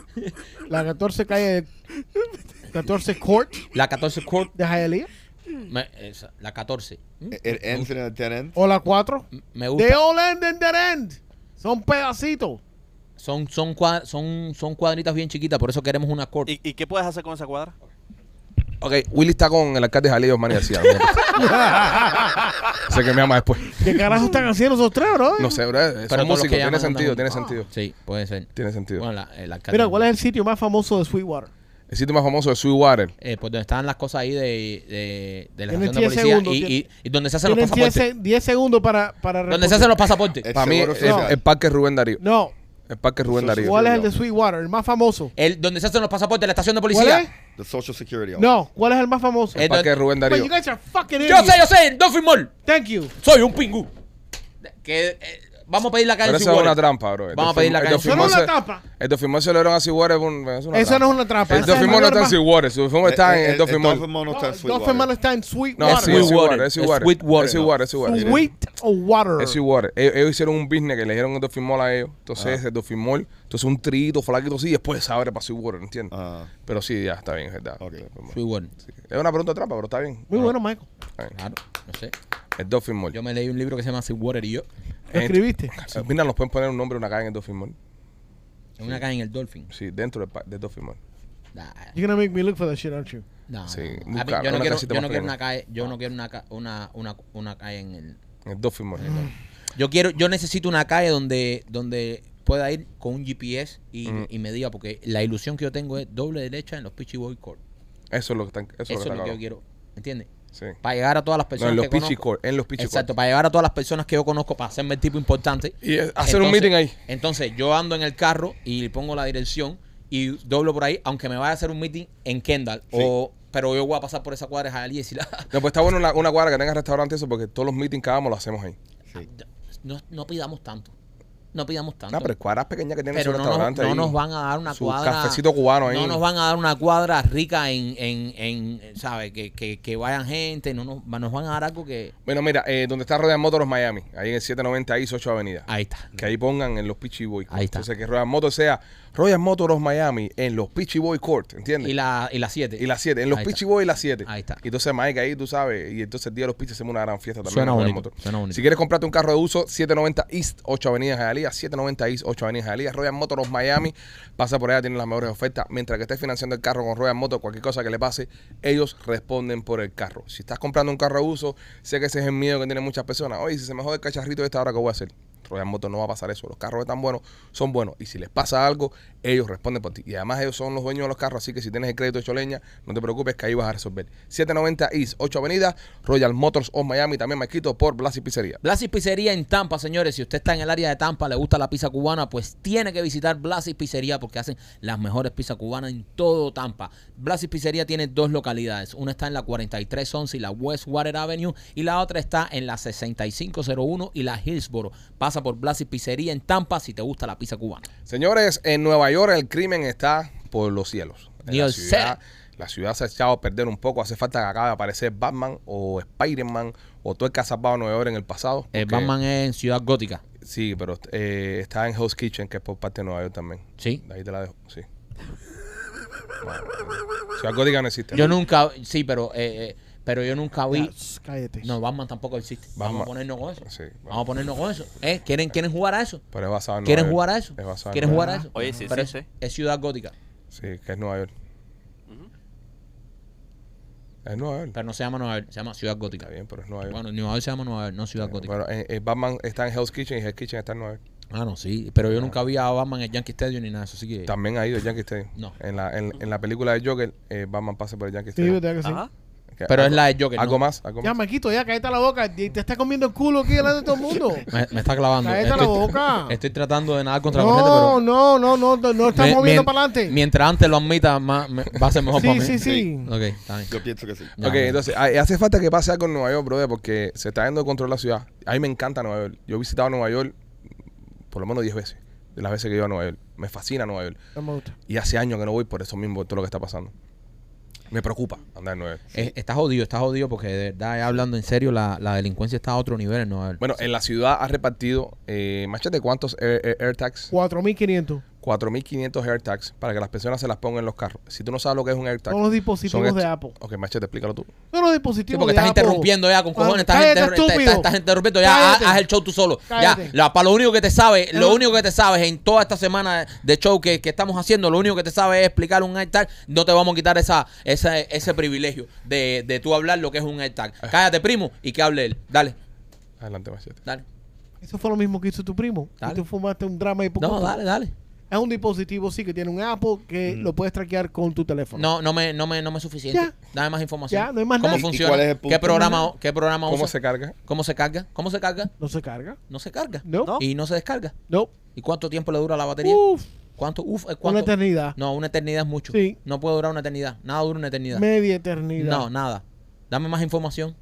(laughs) la 14 calle, 14 Court La 14 Court, de Hialeah. me- esa, la 14. ¿Mm? In a dead end. O la 4. Me De gusta. all end and dead end. Son pedacitos. Son, son, cua- son, son cuadritas bien chiquitas, por eso queremos una court. ¿Y, y qué puedes hacer con esa cuadra? Ok, Willy está con el alcalde de Jaleo, Manny García. (laughs) sé que me llama después. ¿Qué carajo están haciendo esos tres, bro? No sé, bro. Pero Son músicos. que Tiene sentido, tiene sentido. Sí, puede ser. Tiene sentido. Bueno, la, el alcalde- Mira, ¿cuál es el sitio más famoso de Sweetwater? El sitio más famoso de Sweetwater. Eh, pues donde están las cosas ahí de, de, de la estación de 10 policía segundos, y, y, y donde se hacen los Tienen 10, pasaportes. se- 10 segundos para, para Donde se hacen los pasaportes. Para mí, el parque Rubén Darío. No. El parque Rubén Darío. ¿Cuál es el de Sweetwater? El más famoso. El, donde se hacen los pasaportes de la estación de ¿Cuál policía. es? The Social Security. No. ¿Cuál es el más famoso? Eh, El parque Rubén But Darío. you guys are fucking Yo idiots. sé, yo sé, el Dolphin Mall. Thank you. Soy un pingú. Que, eh, vamos a pedir la calle Pero eso es una Sweetwater. trampa, bro. El Vamos a pedir la el calle. Eso no es una trampa. El Mall se lo dieron a Seawater. Eso no es una trampa. El Mall no está en Seawater. El Dolphin Mall está en el. Mall no está en Sweetwater. Está en No, Sweetwater. sí, es Seawater. Es Seawater. Sweetwater. Es Seawater. Es Seawater. Sweet water. Es Seawater. Ellos, ellos hicieron un business que le dieron el Mall a ellos. Entonces, el Dolphin Mall, entonces un trito, flaquito así, y después se abre para Seawater, ¿entiendes? Ah, Pero sí, ya, está bien, es verdad. Sweetwater. Es una pregunta trampa, pero está bien. Muy bueno, Michael. Claro, no sé. El Mall. Yo me leí un libro que se llama Sweetwater y yo. ¿Lo escribiste? Eh, Mira, nos pueden poner un nombre de una calle en el Dolphin Mall. En una calle en el Dolphin. Sí, dentro del, pa- del Dolphin Mall. Nah, You're gonna make me look for that shit, aren't you? no, Sí, no. A mí, busca yo no una quiero, casita yo más no quiero una calle, yo no quiero una, ca- una, una, una calle en el. En el Dolphin Mall. Yo quiero, yo necesito una calle donde, donde pueda ir con un GPS y, Mm. y me diga, porque la ilusión que yo tengo es doble derecha en los Pitchy Boy Court. Eso es lo que están. Eso, Eso, es lo lo que yo quiero. ¿Entiendes? Sí. Para llegar a todas las No, personas en los que conozco. En los Exacto, para llegar a todas las personas que yo conozco para hacerme el tipo importante. Y eh, hacer un Entonces- meeting ahí. Entonces yo ando en el carro y pongo la dirección y doblo por ahí, aunque me vaya a hacer un meeting en Kendall. O, pero yo voy a pasar por esa cuadra de Jalí y decir, (laughs) No, pues está bueno una, una cuadra que tenga restaurante eso porque todos los meetings que hagamos lo hacemos ahí. no, no pidamos tanto. No pidamos tanto. No, pero cuadras pequeñas que tienen pero su no, nos, restaurante no nos van a dar una cuadra. cafecito cubano ahí. No nos van a dar una cuadra rica en, en, en ¿sabes? Que, que, que vayan gente. No nos, nos van a dar algo que. Bueno, mira, eh, donde está Royal Motors Miami, ahí en el 790 East 8 Avenida. Ahí está. Que ahí pongan en los Pitchy Boy Court. Ahí está. Entonces que Royal Motors sea Royal Motors Miami en los Pitchy Boy Court, ¿entiendes? Y la 7. Y la siete. Y las 7, en los Pitchy. Boy y las 7. Ahí está. Y entonces Mike ahí, tú sabes, y entonces el día de los Pitchy hacemos una gran fiesta también. Suena bonito, suena bonito. Si quieres comprarte un carro de uso, 790 East 8 Avenida Jalía, 790 East 8 Avenida Jalía, Royal Motors Miami, pasa por allá, tienen las mejores ofertas. Mientras que estés financiando el carro con Royal Motors, cualquier cosa que le pase, ellos responden por el carro. Si estás comprando un carro de uso, sé que ese es el miedo que tienen muchas personas. Oye, si se me jode el cacharrito de esta hora, ¿qué voy a hacer? Royal Motors no va a pasar eso. Los carros están buenos, son buenos. Y si les pasa algo, ellos responden por ti. Y además ellos son los dueños de los carros, así que si tienes el crédito de Choleña, no te preocupes que ahí vas a resolver. 790 East 8 Avenida, Royal Motors of Miami, también me quito por Blas y Pizzería. Blasis Pizzería en Tampa, señores. Si usted está en el área de Tampa, le gusta la pizza cubana, pues tiene que visitar Blasis Pizzería porque hacen las mejores pizzas cubanas en todo Tampa. Blasis Pizzería tiene dos localidades. Una está en la 4311 y la Westwater Avenue y la otra está en la 6501 y la Hillsboro. Pasa por Blasis Pizzería en Tampa si te gusta la pizza cubana. Señores, en Nueva York el crimen está por los cielos. En la Dios ciudad, la ciudad se ha echado a perder un poco. Hace falta que acabe de aparecer Batman o Spider-Man o todo el que ha salvado Nueva York en el pasado. El porque- Batman es en Ciudad Gótica. Sí, pero eh, está en Hell's Kitchen, que es por parte de Nueva York también. Sí. De ahí te la dejo, sí. Bueno, Ciudad Gótica no existe. Yo nunca, sí, pero, eh, eh, pero yo nunca vi. Ya, shh, cállate. No, Batman tampoco existe. Vamos a ponernos con eso. Sí, Vamos a ponernos con eso. ¿Eh? ¿Quieren, ¿Quieren jugar a eso? Pero es basado en ¿Quieren Nueva jugar a eso? Es basado en ¿Quieren Nueva jugar a eso? Oye, sí, Pero sí, es, sí. es ciudad gótica, Sí, que es Nueva York. Es Nueva York. pero no se llama Nueva York, se llama ciudad Está gótica. bien, pero es Nueva York. Bueno, Nueva York se llama Nueva York, no ciudad gótica. Bueno, eh, eh, Batman está en Hell's Kitchen y Hell's Kitchen está en Nueva York. Ah, no, sí, pero yo nunca vi a Batman en el Yankee Stadium ni nada de eso, así que... También ha ido el Yankee Stadium. No. En la, en, en la película de Joker, eh, Batman pasa por el Yankee Sí, Stadium. que sí. Ajá. Pero es algo- la de Joker, ¿Algo ¿no? más? ¿Algo Ya, más? Maquito, ya, cállate la boca. y Te está comiendo el culo aquí delante de todo el mundo. (laughs) Me, me está clavando. Cállate la boca. estoy tratando de nadar contra la corriente, No, pero... no, no, no, no, no estás moviendo para adelante. Mientras antes lo admita, más, me- va a ser mejor Sí, para mí. sí, sí. Ok, está bien. Yo pienso que sí. Ya, ok, ya. entonces hace falta que pase algo en Nueva York, brother, porque se está yendo de control la ciudad. A mí me encanta Nueva York. Yo he visitado Nueva York por lo menos 10 veces. de las veces que yo a Nueva York. Me fascina Nueva York. No me gusta. Y hace años que no voy por eso mismo, por todo lo que está pasando. Me preocupa andar en Nueva York. Eh, está jodido, está jodido porque de verdad, ya hablando en serio, la, la delincuencia está a otro nivel en Nueva York. Bueno, en la ciudad ha repartido, eh, machete, ¿cuántos air- air- AirTags? 4.500. 4.500 AirTags para que las personas se las pongan en los carros. Si tú no sabes lo que es un AirTag... Son los dispositivos son de Apple. Ok, machete, explícalo tú. Son los Sí, dispositivos porque de estás Apple. interrumpiendo ya con cojones, estás, cállate, inter- estás interrumpiendo, ya haz, el show tú solo. Cállate. Ya, la- para lo único que te sabes, lo único que te sabes en toda esta semana de show que, que estamos haciendo, lo único que te sabes es explicar un AirTag, no te vamos a quitar esa, esa, ese privilegio de, de tú hablar lo que es un AirTag. Ah. Cállate, primo, y que hable él. Dale, Adelante, machete. dale. Eso fue lo mismo que hizo tu primo. Dale. Y tú fumaste un drama y poco. No, dale, dale. Es un dispositivo, sí, que tiene un Apple que lo puedes traquear con tu teléfono. No, no me, no me, no me es suficiente. Ya. Dame más información. Ya, no hay más ¿Cómo nada. ¿Y- y funciona? cuál es el ¿Qué punto? programa, qué programa ¿Cómo usa? se carga? ¿Cómo se carga? ¿Cómo se carga? No se carga. No se carga. No. No. Y no se descarga. No. ¿Y cuánto tiempo le dura la batería? Uf, ¿Cuánto? Uf, ¿cuánto? una eternidad. No, una eternidad es mucho. Sí. No puede durar una eternidad. Nada dura una eternidad. Media eternidad. No, nada. Dame más información.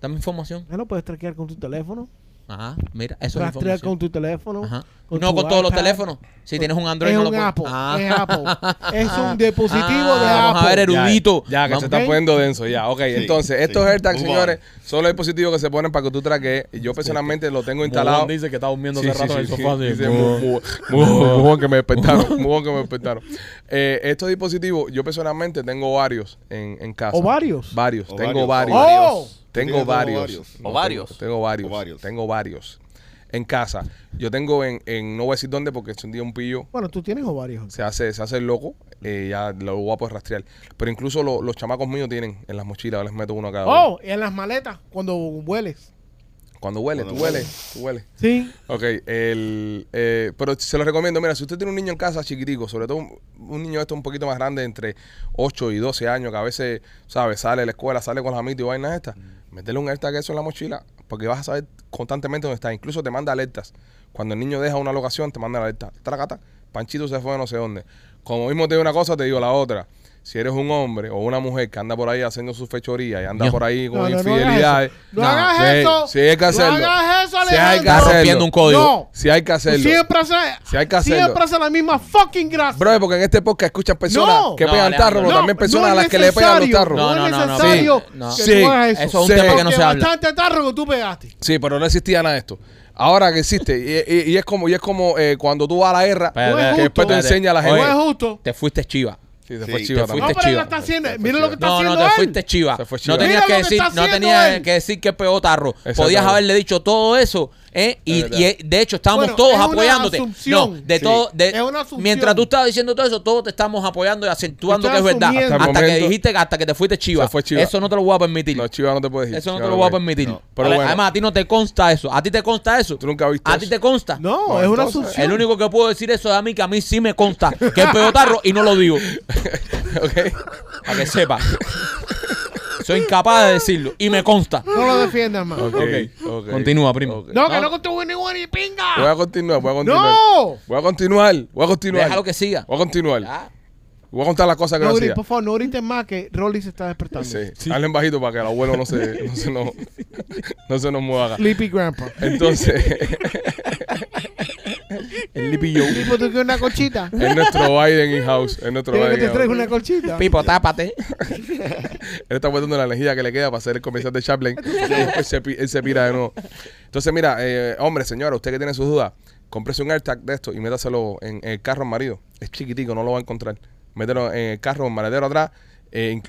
Dame información. Ya lo puedes traquear con tu teléfono. Ajá, mira, eso es Rastrear información. con tu teléfono. Ajá. con no tu con todos los teléfonos. Si tienes un Android es no un lo puedes. Apple. Ah. Es Apple. (laughs) Es un dispositivo de Ah, Apple. Vamos a ver, erudito. Ya, ya, que Vamos- se está poniendo denso ya. Ok, entonces, sí. estos AirTags, señores, son los dispositivos que se ponen para que tú traques. Yo personalmente lo tengo instalado. Dice que está durmiendo Sí, hace sí, rato en el sí, sofá. sí. Dice, mu- mu- mu- mujón que me (laughs) despertaron. Mujón que me despertaron. Eh, estos dispositivos, yo personalmente tengo varios en, en casa. ¿O varios? Varios. O Tengo varios. Varios. Tengo ¿Tienes varios. No, ¿Ovarios? Tengo, tengo varios. Ovarios. Tengo varios. En casa. Yo tengo en, en no voy a decir dónde porque es un día un pillo. Bueno, tú tienes ovarios. Se hace, se hace el loco, eh, ya lo a poder rastrear. Pero incluso lo- los chamacos míos tienen en las mochilas, les meto uno a cada uno. Oh, y en las maletas, cuando hueles. Cuando huele, Cuando tú hueles, tú hueles. Sí. Ok, el, eh, pero se lo recomiendo. Mira, si usted tiene un niño en casa chiquitico, sobre todo un, un niño esto un poquito más grande, entre 8 y 12 años, que a veces, ¿sabes? Sale de la escuela, sale con las amitas y vainas estas, métele un AirTag eso en la mochila, porque vas a saber constantemente dónde está. Incluso te manda alertas. Cuando el niño deja una locación, te manda la alerta. Tracata, Panchito se fue a no sé dónde. Como mismo te digo una cosa, te digo la otra. Si eres un hombre o una mujer que anda por ahí haciendo su fechoría y anda Dios. por ahí con No, no, no infidelidades, hagas eso. No, No, hagas eso. sí hay que hacerlo. No hagas eso, Sí hay que rompiendo un código. No. si hay que hacerlo. siempre haces, Si hay que hacerlo. siempre haces la misma fucking gracia. Bro, porque en este podcast escuchan personas No. que pegan tarros, pero no, también personas no a las que le pegan los tarros. No, no, no, no. necesario Sí, no. que Sí. tú hagas eso. Eso es un Sí. tema que no Porque se habla. bastante tarro que tú pegaste. Sí, pero no existía nada de esto. Ahora que existe, y, y- y es como, y es como eh, cuando tú vas a la guerra, que justo. después te enseña a la gente. No es justo. Te fuiste chiva. Sí, fue te chiva fuiste. No, pero él chiva. lo está haciendo. Se fue Mira lo que chiva. está No, haciendo no te fuiste chiva. Se fue chiva. No tenías que decir, no tenías que decir que pegó tarro. Podías haberle dicho todo eso, ¿eh? Y, eh, de hecho estábamos Bueno, todos es apoyándote. asunción. No, de Sí. todo, de, Es una asunción. mientras tú estabas diciendo todo eso, todos te estamos apoyando y acentuando Estás que es verdad. Hasta, que dijiste hasta que te fuiste chiva. Se fue chiva. Eso no te lo voy a permitir. No, chiva no te puedes ir. eso no chiva te lo voy a permitir. No. Pero bueno. Además, a ti no te consta eso. ¿A ti te consta eso? Tú nunca has visto ¿A ti te consta? No, No, es una entonces, asunción. El único que puedo decir eso es a mí, que a mí sí me consta que es pegó tarro y no lo digo. (laughs) Ok. Para que sepa. (laughs) Soy incapaz de decirlo y me consta. No lo defiendas más. Ok, Ok. Continúa, primo. Ok. No, que no contuvo ni ni pinga. Voy a continuar, voy a continuar. No. Voy a continuar, voy a continuar. Déjalo que siga. Voy a continuar. Ya. Voy a contar las cosas que No hacía. por favor, no grites más que Rolly se está despertando. Sí. Hablen bajito para que el abuelo no se, no se nos, (laughs) no se nos mueva. Sleepy Grandpa. Entonces, (laughs) El Lippy Joe. Tipo, tú quieres una colchita. (laughs) es nuestro Biden in-house. Es nuestro ¿Quieres que Biden te in-house. una colchita? Pipo, tápate. Él está botando la energía que le queda para hacer el comercial de Chaplin. y después se, pi- él se pira de nuevo. Entonces, mira, eh, hombre, señora, usted que tiene sus dudas, cómprese un AirTag de esto y métaselo en, en el carro al marido. Es chiquitico, no lo va a encontrar. Mételo en el carro, el maletero atrás. Eh,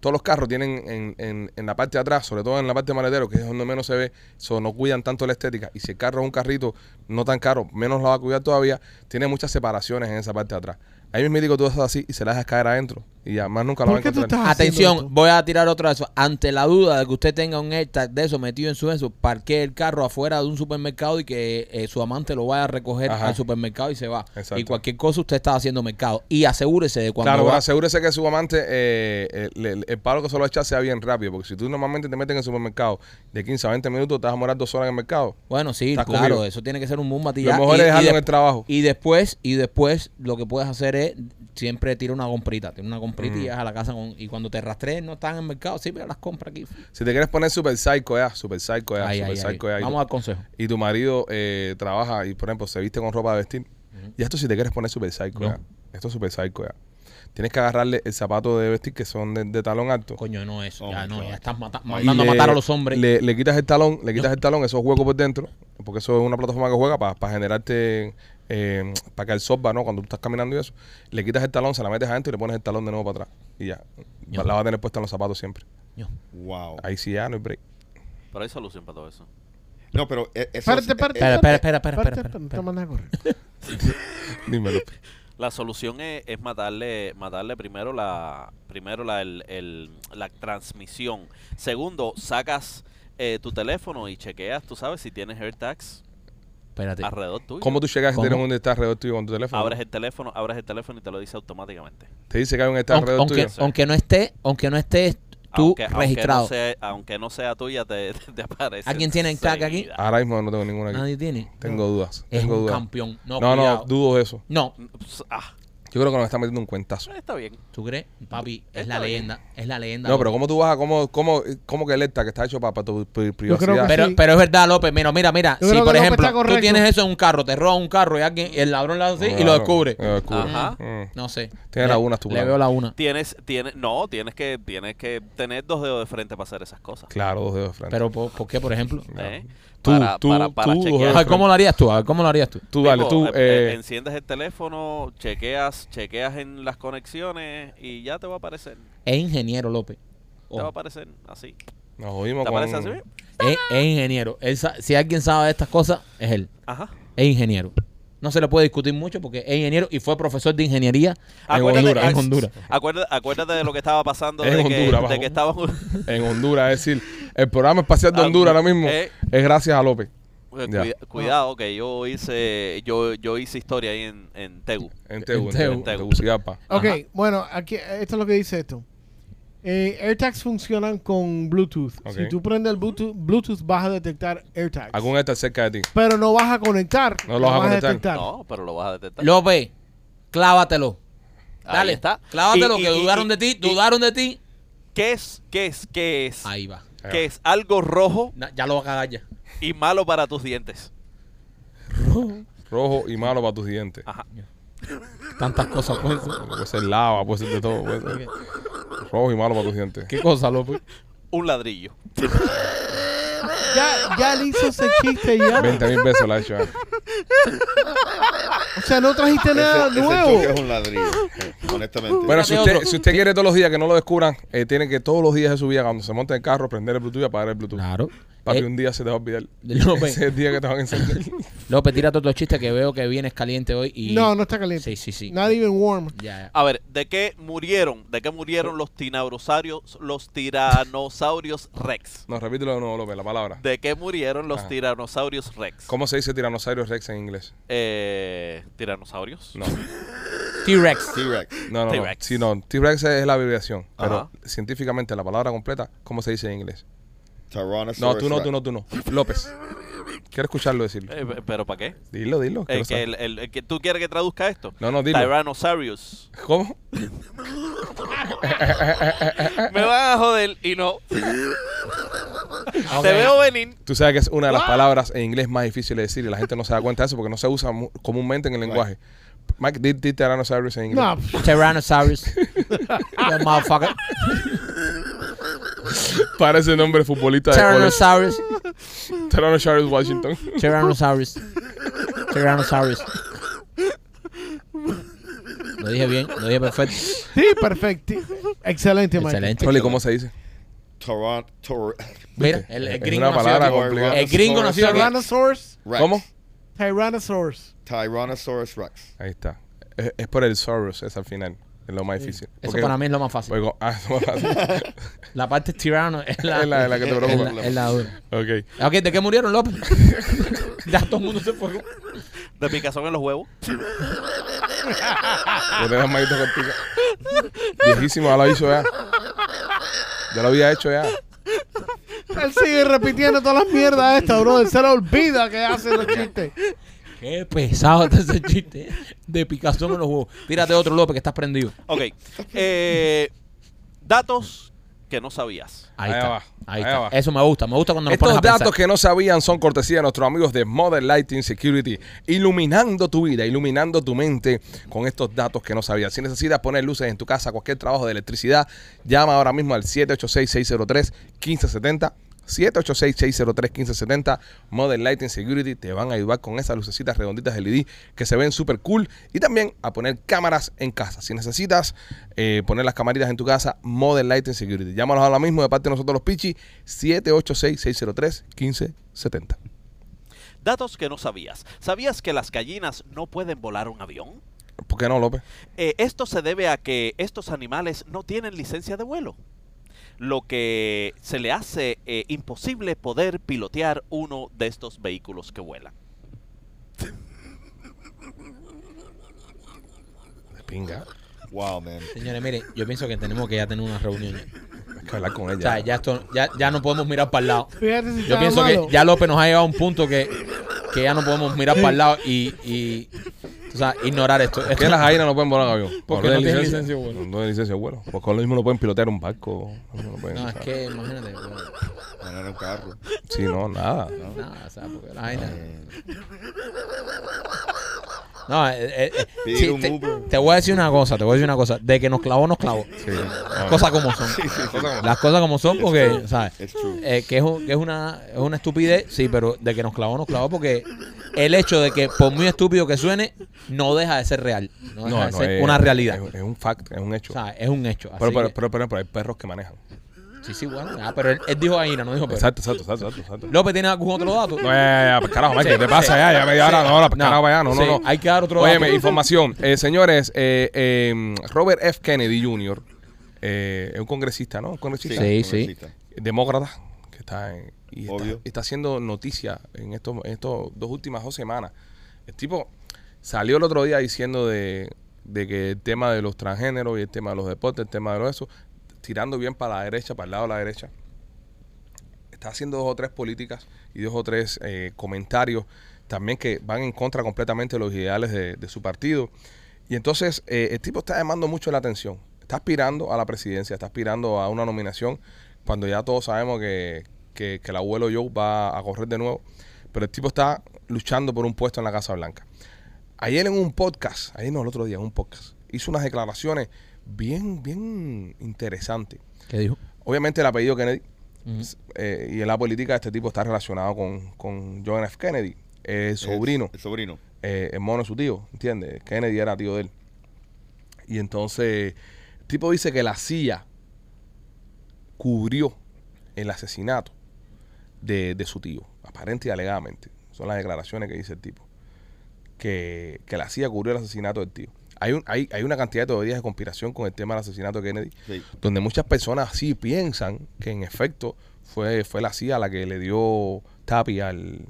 todos los carros tienen en, en- la parte de atrás, sobre todo en la parte de maletero, que es donde menos se ve, so, no cuidan tanto la estética. Y si el carro es un carrito no tan caro, menos la va a cuidar todavía, tiene muchas separaciones en esa parte de atrás. Ahí mismo digo tú haces así y se la dejas caer adentro. Y ya más nunca lo va a ¿Por qué tú encontrar. estás haciendo Atención, esto? voy a tirar otra de eso. Ante la duda de que usted tenga un AirTag de eso metido en su eso, parquee el carro afuera de un supermercado y que eh, su amante lo vaya a recoger Ajá. al supermercado y se va. Exacto. Y cualquier cosa usted está haciendo mercado. Y asegúrese de cuando Claro, va- asegúrese que su amante, eh, el, el- el palo que se lo echa sea bien rápido. Porque si tú normalmente te metes en el supermercado de 15 a 20 minutos, te vas a morar dos horas en el mercado. Bueno, sí, claro, cogido. eso tiene que ser un boom Lo matilla. mejor Y- es dejarlo en el trabajo. Y después, y después lo que puedes hacer es siempre tira una comprita, tira una compritas y Mm. llegas a la casa con, y cuando te rastrees no están en el mercado, sí, pero las compras aquí. Si te quieres poner super psycho, ya, super psycho, ya, Ay, super ay, ay. psycho, ya, Vamos tu, al consejo. y tu marido eh, trabaja y, por ejemplo, se viste con ropa de vestir. Y esto si te quieres poner super psycho, No. ya. Esto es super psycho, ya. Tienes que agarrarle el zapato de vestir que son de, de talón alto. Coño, no eso. Oh ya no, ya estás mata- Y mandando a matar a los hombres. Le, le quitas el talón, le quitas el talón, esos huecos por dentro, porque eso es una plataforma que juega para generarte, eh, para que el software, ¿no? Cuando tú estás caminando y eso, le quitas el talón, se la metes adentro y le pones el talón de nuevo para atrás. Y ya. La vas a tener puesta en los zapatos siempre. Yo. Wow. Ahí sí ya no hay break. Pero hay solución para todo eso. No, pero e- eso Espérate, es- espérate. Espera, espera, espera, espera. Dímelo. La solución es, es matarle, matarle primero la, primero la, el- el- la transmisión. Segundo, sacas eh, tu teléfono y chequeas, tú sabes, si tienes AirTags Espérate. alrededor tuyo. ¿Cómo tú llegas a ¿Cómo? tener un está alrededor tuyo con tu teléfono? Abres el teléfono, abres el teléfono y te lo dice automáticamente. Te dice que hay un está Aunque, alrededor aunque, tuyo. aunque no esté, aunque no estés tú aunque, registrado. Aunque no, sea, aunque no sea tuya, te, (laughs) te aparece. ¿Alguien tiene el tag aquí? enseguida. Ahora mismo no tengo ninguna aquí. Nadie tiene. Tengo dudas. Es tengo un dudas. campeón. No, No, no, cuidado. dudo eso. No, Ah, Yo creo que nos está metiendo un cuentazo. está bien. ¿tú crees? Papi, es Está la bien. leyenda. Es la leyenda. No, pero. ¿cómo tú vas a, cómo, cómo, cómo que alerta que está hecho para, tu pri- creo privacidad? que Pero, sí. pero es verdad, López. Mira, mira, mira. Yo Si, por ejemplo, tú correcto. tienes eso en un carro, te roba un carro y alguien, y el ladrón lo hace así y lo Claro, descubre. lo descubre. Ajá. Mm. No sé. Tiene Le- lagunas tu Le veo la una. Tienes, tienes, no, tienes que, tienes que tener dos dedos de frente para hacer esas cosas. Claro, dos dedos de frente. Pero, ¿por, por qué, por ejemplo? ¿eh? Tú, para, tú, para, para tú, chequear. ¿cómo lo harías tú? ¿cómo lo harías tú? tú dale, tú. eh, eh, eh, enciendes el teléfono, chequeas, chequeas en las conexiones y ya te va a aparecer. Es ingeniero, López. Te va a aparecer así. nos jodimos ¿Te con... aparece así? Es, es ingeniero. Él si alguien sabe de estas cosas, es él. Ajá. Es ingeniero. No se le puede discutir mucho porque es ingeniero y fue profesor de ingeniería en Acuérdate- Honduras. En Honduras. Acuérdate, acuérdate de lo que estaba pasando En de, que, Honduras, de bajo. que estaban (laughs) En Honduras, es decir, el programa espacial de Ah, Honduras ahora mismo eh. es gracias a López. Eh, Ya. cuida- cuidado que yo hice yo yo hice historia ahí en, en Tegu. En Tegu, en En Tegu. Tegu, en Tegucigalpa. Ok, Ajá. bueno, aquí esto es lo que dice esto. Eh, AirTags funcionan con Bluetooth. Ok. Si tú prendes el Bluetooth, Bluetooth vas a detectar AirTags. Algún está cerca de ti. Pero no vas a conectar. No lo vas a conectar. detectar. No, pero lo vas a detectar. López, clávatelo. Ahí Dale, está. Clávatelo, Y- que y- dudaron y- de ti, y- dudaron de ti. ¿Qué es? ¿Qué es? ¿Qué es? Ahí va. ¿Qué es algo rojo Na- Ya lo va a cagar ya. y malo para tus dientes? Rojo y malo para tus dientes. Ajá. Tantas cosas pueden ser. Puede ser lava, puede ser de todo. puede ser Rojo y malo para tus dientes. ¿Qué cosa, López? Un ladrillo. Ya, ya le hizo ese chiste ya. 20 mil pesos la ha hecho. ya. O sea, no trajiste nada Ese, ese nuevo. choque es un ladrillo, eh, honestamente. Bueno, si usted, si usted quiere todos los días que no lo descubran, eh, tiene que todos los días de su vida, cuando se monte en el carro, prender el Bluetooth y apagar el Bluetooth. Claro. Papi, Eh, un día se te va a olvidar. López, Ese es el día que te van a encender. (laughs) López, tírate otro chiste que veo que vienes caliente hoy y... No, no está caliente. Sí, sí, sí. Not even warm. Ya, ya. A ver, ¿de qué murieron? ¿De qué murieron los tiranosaurios, los tiranosaurios rex? No, repítelo de nuevo, López, la palabra. ¿De qué murieron los Ajá. tiranosaurios rex? ¿Cómo se dice tiranosaurio rex en inglés? Eh, ¿Tiranosaurios? No, (laughs) T-Rex. T-Rex. no, no. no. T-Rex. Sí, no. T-Rex es la abreviación. Pero Ajá. científicamente la palabra completa, ¿cómo se dice en inglés? Tyrannosaurus No, tú no, Rex. tú no, tú no. López. Quiero escucharlo decirlo. Eh, ¿Pero para qué? Dilo, dilo. Eh, que el, el- el que ¿Tú quieres que traduzca esto? No, no, dilo. Tyrannosaurus. ¿Cómo? (laughs) Me van a joder y no. Te veo venir. Tú sabes que es una de las palabras en inglés más difíciles de decir y la gente no se da cuenta de eso porque no se usa mu- comúnmente en el lenguaje. Mike, di, di Tyrannosaurus en inglés. No, Tyrannosaurus. (laughs) Motherfucker. (laughs) Parece nombre de futbolista de. Tyrannosaurus. Tyrannosaurus Washington. Tyrannosaurus. Tyrannosaurus. Lo dije bien, lo dije perfecto. sí, perfecto. Excelente, Mike. Excelente. ¿cómo se dice? Tyran- Tor- Mira, el, el Es gringo una nació palabra complicada. El gringo nació aquí. Tyrannosaurus. Rex. ¿Cómo? Tyrannosaurus. Tyrannosaurus Rex. Ahí está. Es, es por el Saurus, es al final. Es lo más difícil. Eso Porque- para mí es lo más fácil. porque- ah, eso es más fácil. (laughs) La parte tirano es la, Es la- la que te es preocupa. la- es la dura. ok. Ok, ¿de qué murieron López? (laughs) ya todo el mundo se fue. De picazón en los huevos. Contigo. Viejísimo, ya lo hizo ya. Ya lo había hecho ya. Él sigue repitiendo todas las mierdas estas, bro. Él se le olvida que hace los chistes. Qué pesado está ese chiste de picazón en los huevos. Tírate otro, López, que estás prendido. Ok. Eh, datos que no sabías. Ahí, Ahí está. va, Ahí ahí está. va. Eso me gusta. Me gusta cuando nos Estos pones a datos pensar. que no sabían son cortesía de nuestros amigos de Modern Lighting Security, iluminando tu vida, iluminando tu mente con estos datos que no sabías. Si necesitas poner luces en tu casa, cualquier trabajo de electricidad, llama ahora mismo al 786-603-1570. 786-603-1570 Modern Lighting Security te van a ayudar con esas lucecitas redonditas LED que se ven súper cool y también a poner cámaras en casa. Si necesitas eh, poner las camaritas en tu casa, Modern Lighting Security. Llámanos ahora mismo de parte de nosotros los Pichi 786-603-1570. Datos que no sabías. ¿Sabías que las gallinas no pueden volar un avión? ¿Por qué no, López? Eh, esto se debe a que estos animales no tienen licencia de vuelo, lo que se le hace eh, imposible poder pilotear uno de estos vehículos que vuelan. De pinga. Wow, man. Señores, miren, yo pienso que tenemos que ya tener una reunión. Hay que hablar con O ella. sea, ya, esto, ya, ya no podemos mirar para el lado. Fíjate si Yo pienso malo. que ya López nos ha llegado a un punto que, que ya no podemos mirar para el lado y, y o sea, ignorar esto. ¿Por qué las gallinas no pueden volar en avión? Porque ¿No no tienen licencia de vuelo. No tienen licencia de vuelo. Porque lo mismo no pueden pilotear un barco. No, no pueden, No, o es que imagínate. Manejar un carro. Sí, no, nada. nada, o sea, porque la vaina. No, eh, eh, eh, (laughs) Pedir sí, un te, voy a decir una cosa, te voy a decir una cosa. De que nos clavó, nos clavó. Sí. Las cosas como son. Las cosas como son porque, ¿sabes? Eh, que es, un- que es, una, es una estupidez, sí, pero de que nos clavó, nos clavó porque el hecho de que, por muy estúpido que suene, no deja de ser real. No deja No, de no, ser es- una realidad. Es, es un fact, es un hecho. Es un hecho. pero, así pero, que- pero, pero, pero hay perros que manejan. Sí, sí, bueno. ah, pero él, él dijo gallina, no dijo perro. Exacto, exacto, exacto, exacto. exacto. López, ¿tiene algún otro dato? No, ya, ya, ya, pues, carajo, Mike, Sí, ¿qué te pasa sí. ya? Ya media hora, no, ahora, pues, No, carajo, allá, no, sí, no, no. hay que dar otro Óyeme, dato. información. Eh, señores, eh, eh, Robert F. Kennedy Jr., eh, es un congresista, ¿no? Un congresista Sí, sí. congresista. demócrata que está en- y está, Obvio. está haciendo noticia en estos en estos dos últimas dos semanas. El tipo salió el otro día diciendo de, de que el tema de los transgéneros y el tema de los deportes, el tema de lo eso, tirando bien para la derecha, para el lado de la derecha. Está haciendo dos o tres políticas y dos o tres eh, comentarios también que van en contra completamente de los ideales de, su partido. Y entonces eh, el tipo está llamando mucho la atención. Está aspirando a la presidencia, está aspirando a una nominación cuando ya todos sabemos que, que- que el abuelo Joe va a correr de nuevo. Pero el tipo está luchando por un puesto en la Casa Blanca. Ayer en un podcast, ayer no, el otro día en un podcast, hizo unas declaraciones bien, bien interesantes. ¿Qué dijo? Obviamente el apellido Kennedy Ujú. eh, y en la política este tipo está relacionado con, con John F. Kennedy, el sobrino, El sobrino. eh, el mono de su tío, ¿entiendes? Kennedy era tío de él. Y entonces, el tipo dice que la CIA cubrió el asesinato de, de su tío, aparente y alegadamente. Son las declaraciones que dice el tipo. Que, que la CIA cubrió el asesinato del tío. Hay, un, hay, hay una cantidad de teorías de conspiración con el tema del asesinato de Kennedy Sí. donde muchas personas sí piensan que en efecto fue, fue la CIA la que le dio tapi al,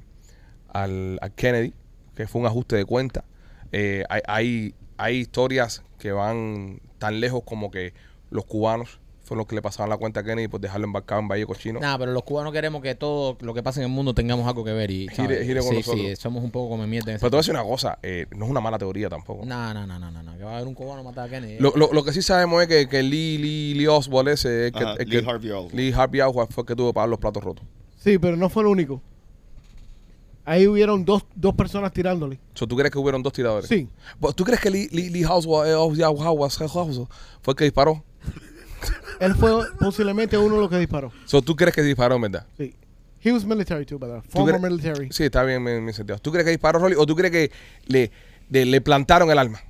al, al Kennedy, que fue un ajuste de cuenta. Eh, hay, hay, hay historias que van tan lejos como que los cubanos fueron los que le pasaban la cuenta a Kennedy por dejarlo embarcado en Valle Cochino. Nada, pero los cubanos queremos que todo lo que pasa en el mundo tengamos algo que ver y Gire- ¿sabes? gire con sí, nosotros. sí, somos un poco como mierda en Pero te voy a decir una cosa, eh, no es una mala teoría tampoco. No, no, no, no, no, no, que va a haber un cubano matar a Kennedy. Lo, lo, lo que sí sabemos es que, que Lee, Lee, Lee Oswald ese, es que, Ajá, es Lee que- Harvey Oswald. Lee Harvey Oswald fue el que tuvo que pagar los platos rotos. Sí, pero no fue el único. Ahí hubieron dos, dos personas tirándole. So, ¿Tú crees que hubieron dos tiradores? Sí. But, ¿Tú crees que Lee, Lee, Lee Oswald, eh, fue el que disparó? Él fue posiblemente uno de los que disparó. So, ¿Tú crees que disparó en verdad? Sí. He was military too, ¿verdad? Former crees- military. Sí, está bien en mi sentido. ¿Tú crees que disparó Rolly o tú crees que le, le, le plantaron el arma?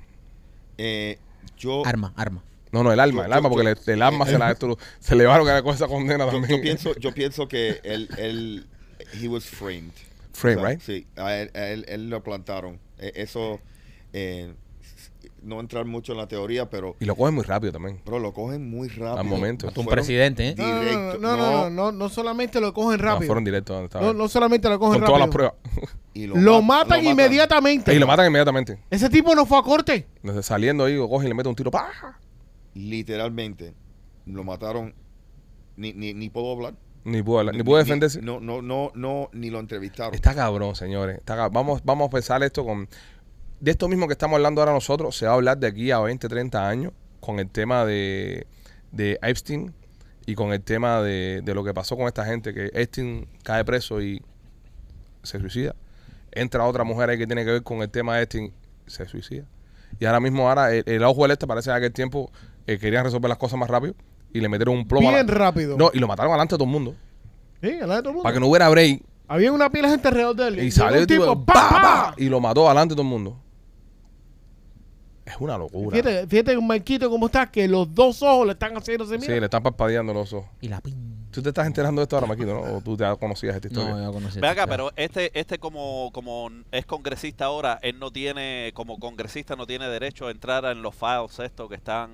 Eh, yo, Arma, arma. No, no, el arma, Yo- el arma, yo- porque yo- le- el arma se la esto- se le llevaron a con esa condena yo, también. yo pienso, yo (laughs) pienso que él, él, he was framed. Frame, O sea, right? Sí, a él, a él, él lo plantaron. Eh, Eso, eh, no entrar mucho en la teoría, pero, Y lo cogen muy rápido también. bro, lo cogen muy rápido. Al momento. Hasta un presidente, ¿eh? No, no, no, directo. no, no, no, no, no solamente lo cogen No, rápido. fueron directos donde estaba. No, no solamente lo cogen con todas las rápido. pruebas. (laughs) y Lo, mat- matan inmediatamente. y lo matan inmediatamente. Ese tipo no fue a corte. Desde saliendo ahí, lo cogen y le meten un tiro. ¡pah! Literalmente, lo mataron. Ni, ni, ni puedo hablar. Ni pudo, hablar- ni pudo defenderse. No, no, no, no, ni lo entrevistaron. Está cabrón, señores. Está vamos, vamos a pensar esto con... De esto mismo que estamos hablando ahora nosotros, se va a hablar de aquí a 20, 30 años con el tema de, de Epstein y con el tema de, de lo que pasó con esta gente, que Epstein cae preso y se suicida. Entra otra mujer ahí que tiene que ver con el tema de Epstein, se suicida. Y ahora mismo, ahora el, el ojo del este parece que en aquel tiempo eh, querían resolver las cosas más rápido y le metieron un plomo. Bien la- rápido. No, y lo mataron delante de todo el mundo. Sí, lado de todo el mundo. Para que no hubiera break. Había una pila de gente alrededor de él. Y salió el tipo, tipo, ¡pa, ¡pa, pa! pa! y lo mató delante de todo el mundo. Es una locura. Fíjate, fíjate un Marquito cómo está, que los dos ojos le están haciendo ese Sí, mira. le están parpadeando los ojos. Y la pin. Tú te estás enterando de esto ahora, Maquito, ¿no? O tú ya conocías esta historia. No, yo conocí. Ve acá, pero este, este como, como es congresista ahora, él no tiene, como congresista no tiene derecho a entrar en los files estos que están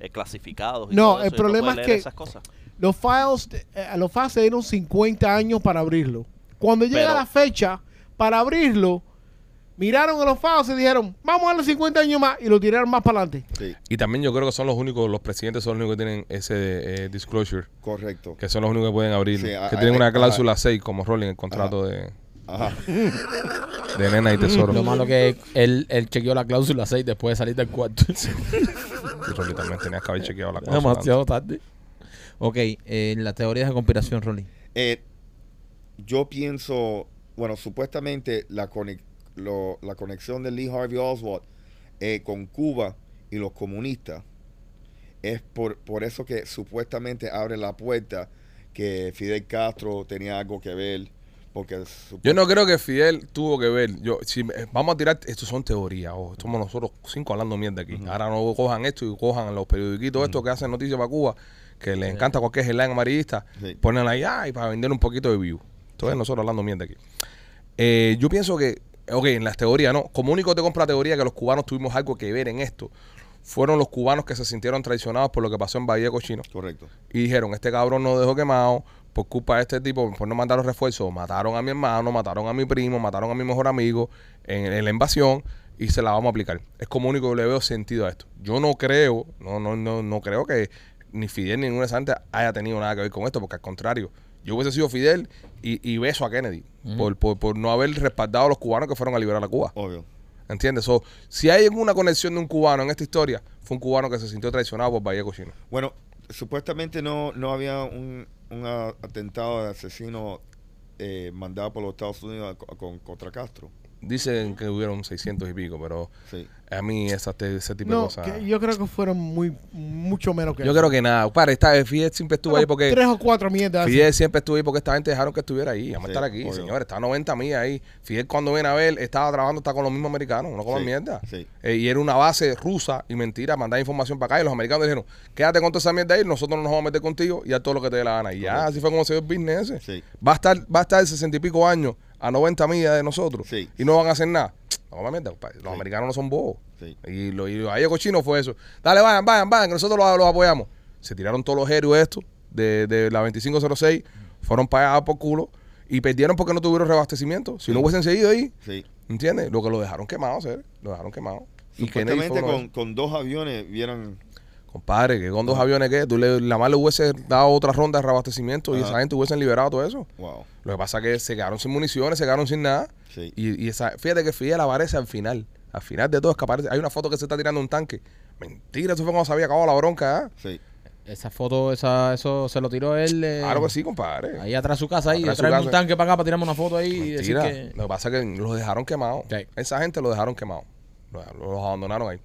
eh, clasificados. y No, todo el problema es que- esas cosas. Los files, eh, a los files se dieron 50 años para abrirlo. Cuando llega Pero- la fecha para abrirlo, miraron a los files y dijeron, vamos a darle 50 años más y lo tiraron más para adelante. Sí, Y también yo creo que son los únicos, los presidentes son los únicos que tienen ese eh, disclosure. correcto. Que son los únicos que pueden abrir. Sí, que a- tienen a- una a- cláusula 6 como Rolling en el contrato de, Ajá. de nena y tesoro. Lo malo que él, él chequeó la cláusula 6 después de salir del cuarto. (laughs) Y Rolly también tenías que haber chequeado la cláusula. Demasiado tarde. Ok, eh, la teoría de conspiración, Rolly. Eh, yo pienso, bueno, supuestamente la, conex- lo- la conexión de Lee Harvey Oswald eh, con Cuba y los comunistas es por, por eso que supuestamente abre la puerta que Fidel Castro tenía algo que ver. Porque Yo no creo que Fidel tuvo que ver. Yo, si vamos a tirar, esto son teorías, ojo, somos nosotros cinco hablando mierda aquí. Ahora no cojan esto y cojan los periodiquitos estos que hacen noticias para Cuba, que les encanta cualquier headline amarillista, Sí. ponen ahí, ay, para vender un poquito de view. Entonces nosotros hablando mierda aquí. Eh, yo pienso que, ok, en las teorías, ¿no? Como único te compro la teoría que los cubanos tuvimos algo que ver en esto, fueron los cubanos que se sintieron traicionados por lo que pasó en Bahía Cochino Correcto. y dijeron, este cabrón nos dejó quemado por culpa de este tipo, por no mandar los refuerzos, mataron a mi hermano, mataron a mi primo, mataron a mi mejor amigo en, en la invasión y se la vamos a aplicar. Es como único que le veo sentido a esto. Yo no creo, no, no, no, no creo que ni Fidel ni ninguna gente haya tenido nada que ver con esto, porque al contrario, yo hubiese sido Fidel y, y beso a Kennedy por, por, por no haber respaldado a los cubanos que fueron a liberar a Cuba. Obvio. ¿Entiendes? So, si hay alguna conexión de un cubano en esta historia, fue un cubano que se sintió traicionado por Bahía Cochino. Bueno, supuestamente no, no había un, un atentado de asesino eh, mandado por los Estados Unidos a- con, contra Castro. Dicen que hubieron 600 y pico, pero Sí. a mí esa, te- ese tipo de cosas. que yo creo que fueron muy mucho menos que Yo eso. creo que nada. Para, esta, Fidel siempre estuvo ahí porque. Tres o cuatro mierdas. así. Fidel siempre estuvo ahí porque esta gente dejaron que estuviera ahí. Vamos a Sí, estar aquí, señores. Está a 90 millas ahí. Fidel, cuando viene a ver, estaba trabajando, está con los mismos americanos. No coman Sí, mierda. sí. Eh, y era una base rusa y mentira, mandar información para acá. Y los americanos dijeron: Quédate con toda esa mierda ahí, nosotros no nos vamos a meter contigo y a todo lo que te dé la gana. Y ya, así fue como se dio el business ese. Sí. Va a estar, va a estar 60 y pico años a 90 millas de nosotros Sí. y no van a hacer nada. (tsk) No compadre. Los Sí. americanos no son bobos. Sí. Y lo y ahí cochino fue eso. Dale, vayan, vayan, vayan, que nosotros los, los apoyamos. Se tiraron todos los héroes estos de, de la 2506, fueron pagados por culo y perdieron porque no tuvieron reabastecimiento. Si no hubiesen seguido ahí, Sí. ¿entiendes? Lo que lo dejaron quemado, ¿sabes? Lo dejaron quemado. Y Supuestamente de con, con dos aviones vieran... Compadre, que con dos aviones que tú le, la más le hubiese dado otra ronda de reabastecimiento y Ajá. esa gente hubiesen liberado todo eso. Wow. Lo que pasa es que se quedaron sin municiones, se quedaron sin nada. Sí. Y, y esa, fíjate que Fidel aparece al final. Al final de todo es que aparece. Hay una foto que se está tirando un tanque. Mentira, eso fue cuando se había acabado la bronca. ¿ah? Sí. Esa foto, esa, eso se lo tiró él. eh, Claro que sí, compadre. Ahí atrás de su casa, ahí, Atrás traerme un tanque para acá para tirarme una foto ahí y decir que. Lo que pasa es que los dejaron quemados. Sí. Esa gente los dejaron quemados. Los, los abandonaron ahí.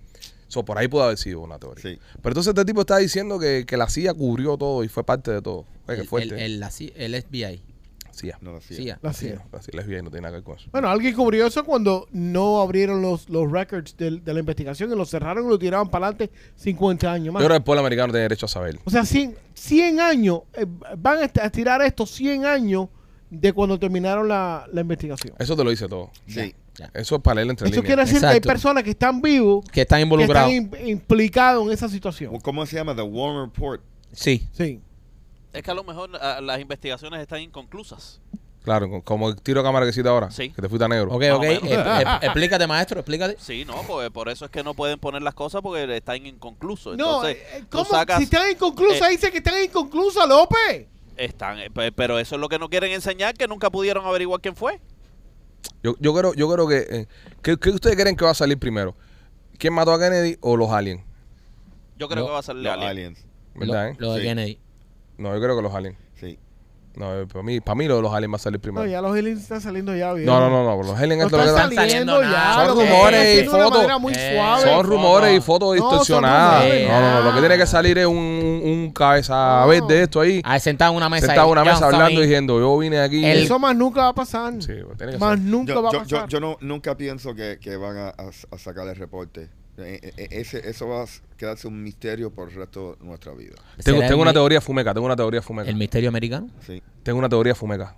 So, por ahí pudo haber sido una teoría. Sí. Pero entonces este tipo está diciendo que, que la CIA cubrió todo y fue parte de todo. Oye, qué el, fuerte. el, el, la C- el FBI. CIA. No, sí. CIA. La CIA. La CIA, la FBI no tiene nada que ver con eso. Bueno, alguien cubrió eso cuando no abrieron los, los records del- de, la investigación y lo cerraron y lo tiraron para adelante 50 años más. Yo creo que el pueblo americano tiene derecho a saber. O sea, 100, 100 años, eh, van a tirar estos 100 años de cuando terminaron la, la investigación. Eso te lo dice todo. Sí. Ya. Eso es para leer entre Eso líneas. quiere decir que hay personas que están vivos, Que están que involucrados. están im- implicados en esa situación. ¿Cómo se llama? The Warren Report. Sí. Sí. Es que a lo mejor ah, las investigaciones están inconclusas. Claro, co- como el tiro de cámara que hiciste ahora. Sí. Que te fuiste a negro. Ok, ok. eh, eh, (laughs) explícate, maestro, explícate. Sí, no, pues por eso es que no pueden poner las cosas porque están inconclusos. No, Entonces, eh, ¿cómo? sacas- si están inconclusas, eh, dice que están inconclusas, López. Están, pe- pero eso es lo que no quieren enseñar, que nunca pudieron averiguar quién fue. Yo, yo creo, yo creo que. eh, ¿qué, qué ustedes creen que va a salir primero? ¿Quién mató a Kennedy o los aliens? Yo creo que va a salir Los Alien. aliens. ¿Verdad, lo, eh? lo de Sí. Kennedy. No, yo creo que los aliens. Sí. No, eh, para mí, para mí lo de los aliens va a salir primero. No, ya los aliens están saliendo ya bien. No, no, no, no. Los aliens No es lo que están saliendo saliendo ya. lo Son rumores y fotos. manera muy Eh, suave. Son rumores y fotos distorsionadas. No, no, no. Lo que tiene que salir es un, un cabeza No. vez de esto ahí. Ah, sentado en una mesa. Sentado en una mesa hablando ahí. diciendo, yo vine aquí. El- Eso más nunca va a pasar. Sí, pues tiene que más ser. nunca Yo, va a yo, pasar. yo, yo no, nunca pienso que, que van a, a- a sacar el reporte. Eh, eh, eh, ese, eso va a quedarse un misterio por el resto de nuestra vida. Tengo, ¿Será tengo el una teoría fumeca, tengo una teoría fumeca. ¿El misterio americano? Sí. Tengo una teoría fumeca.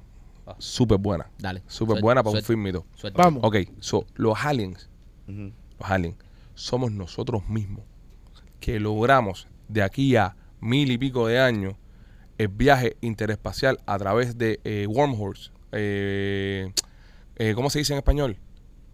Súper buena. Dale. Súper buena para un suelta, film y todo. suelta. Vamos. Ok, so, los aliens, los aliens, somos nosotros mismos que logramos de aquí a mil y pico de años el viaje interespacial a través de eh, wormholes. Eh, eh, ¿Cómo se dice en español?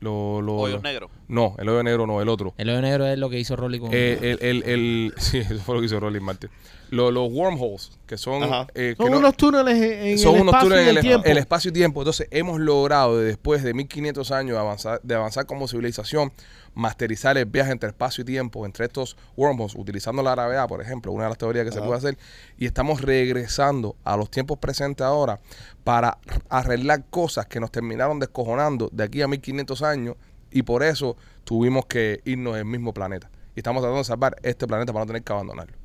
Lo, lo- Hoyos lo- negros. No, el hoyo negro no, el otro. El hoyo negro es lo que hizo Rolly con. Eh, el, el, el- (laughs) sí, eso fue lo que hizo Rolling Martin. Lo- los wormholes, que son... Eh, que Son no- unos túneles en, son el unos espacio túneles y en el el, tiempo. el espacio y tiempo. Entonces, hemos logrado, de después de 1500 años de avanzar, de avanzar como civilización, masterizar el viaje entre espacio y tiempo, entre estos wormholes, utilizando la gravedad, por ejemplo, una de las teorías que se puede hacer. Y estamos regresando a los tiempos presentes ahora para arreglar cosas que nos terminaron descojonando de aquí a 1500 años. Y por eso tuvimos que irnos del mismo planeta. Y estamos tratando de salvar este planeta para no tener que abandonarlo.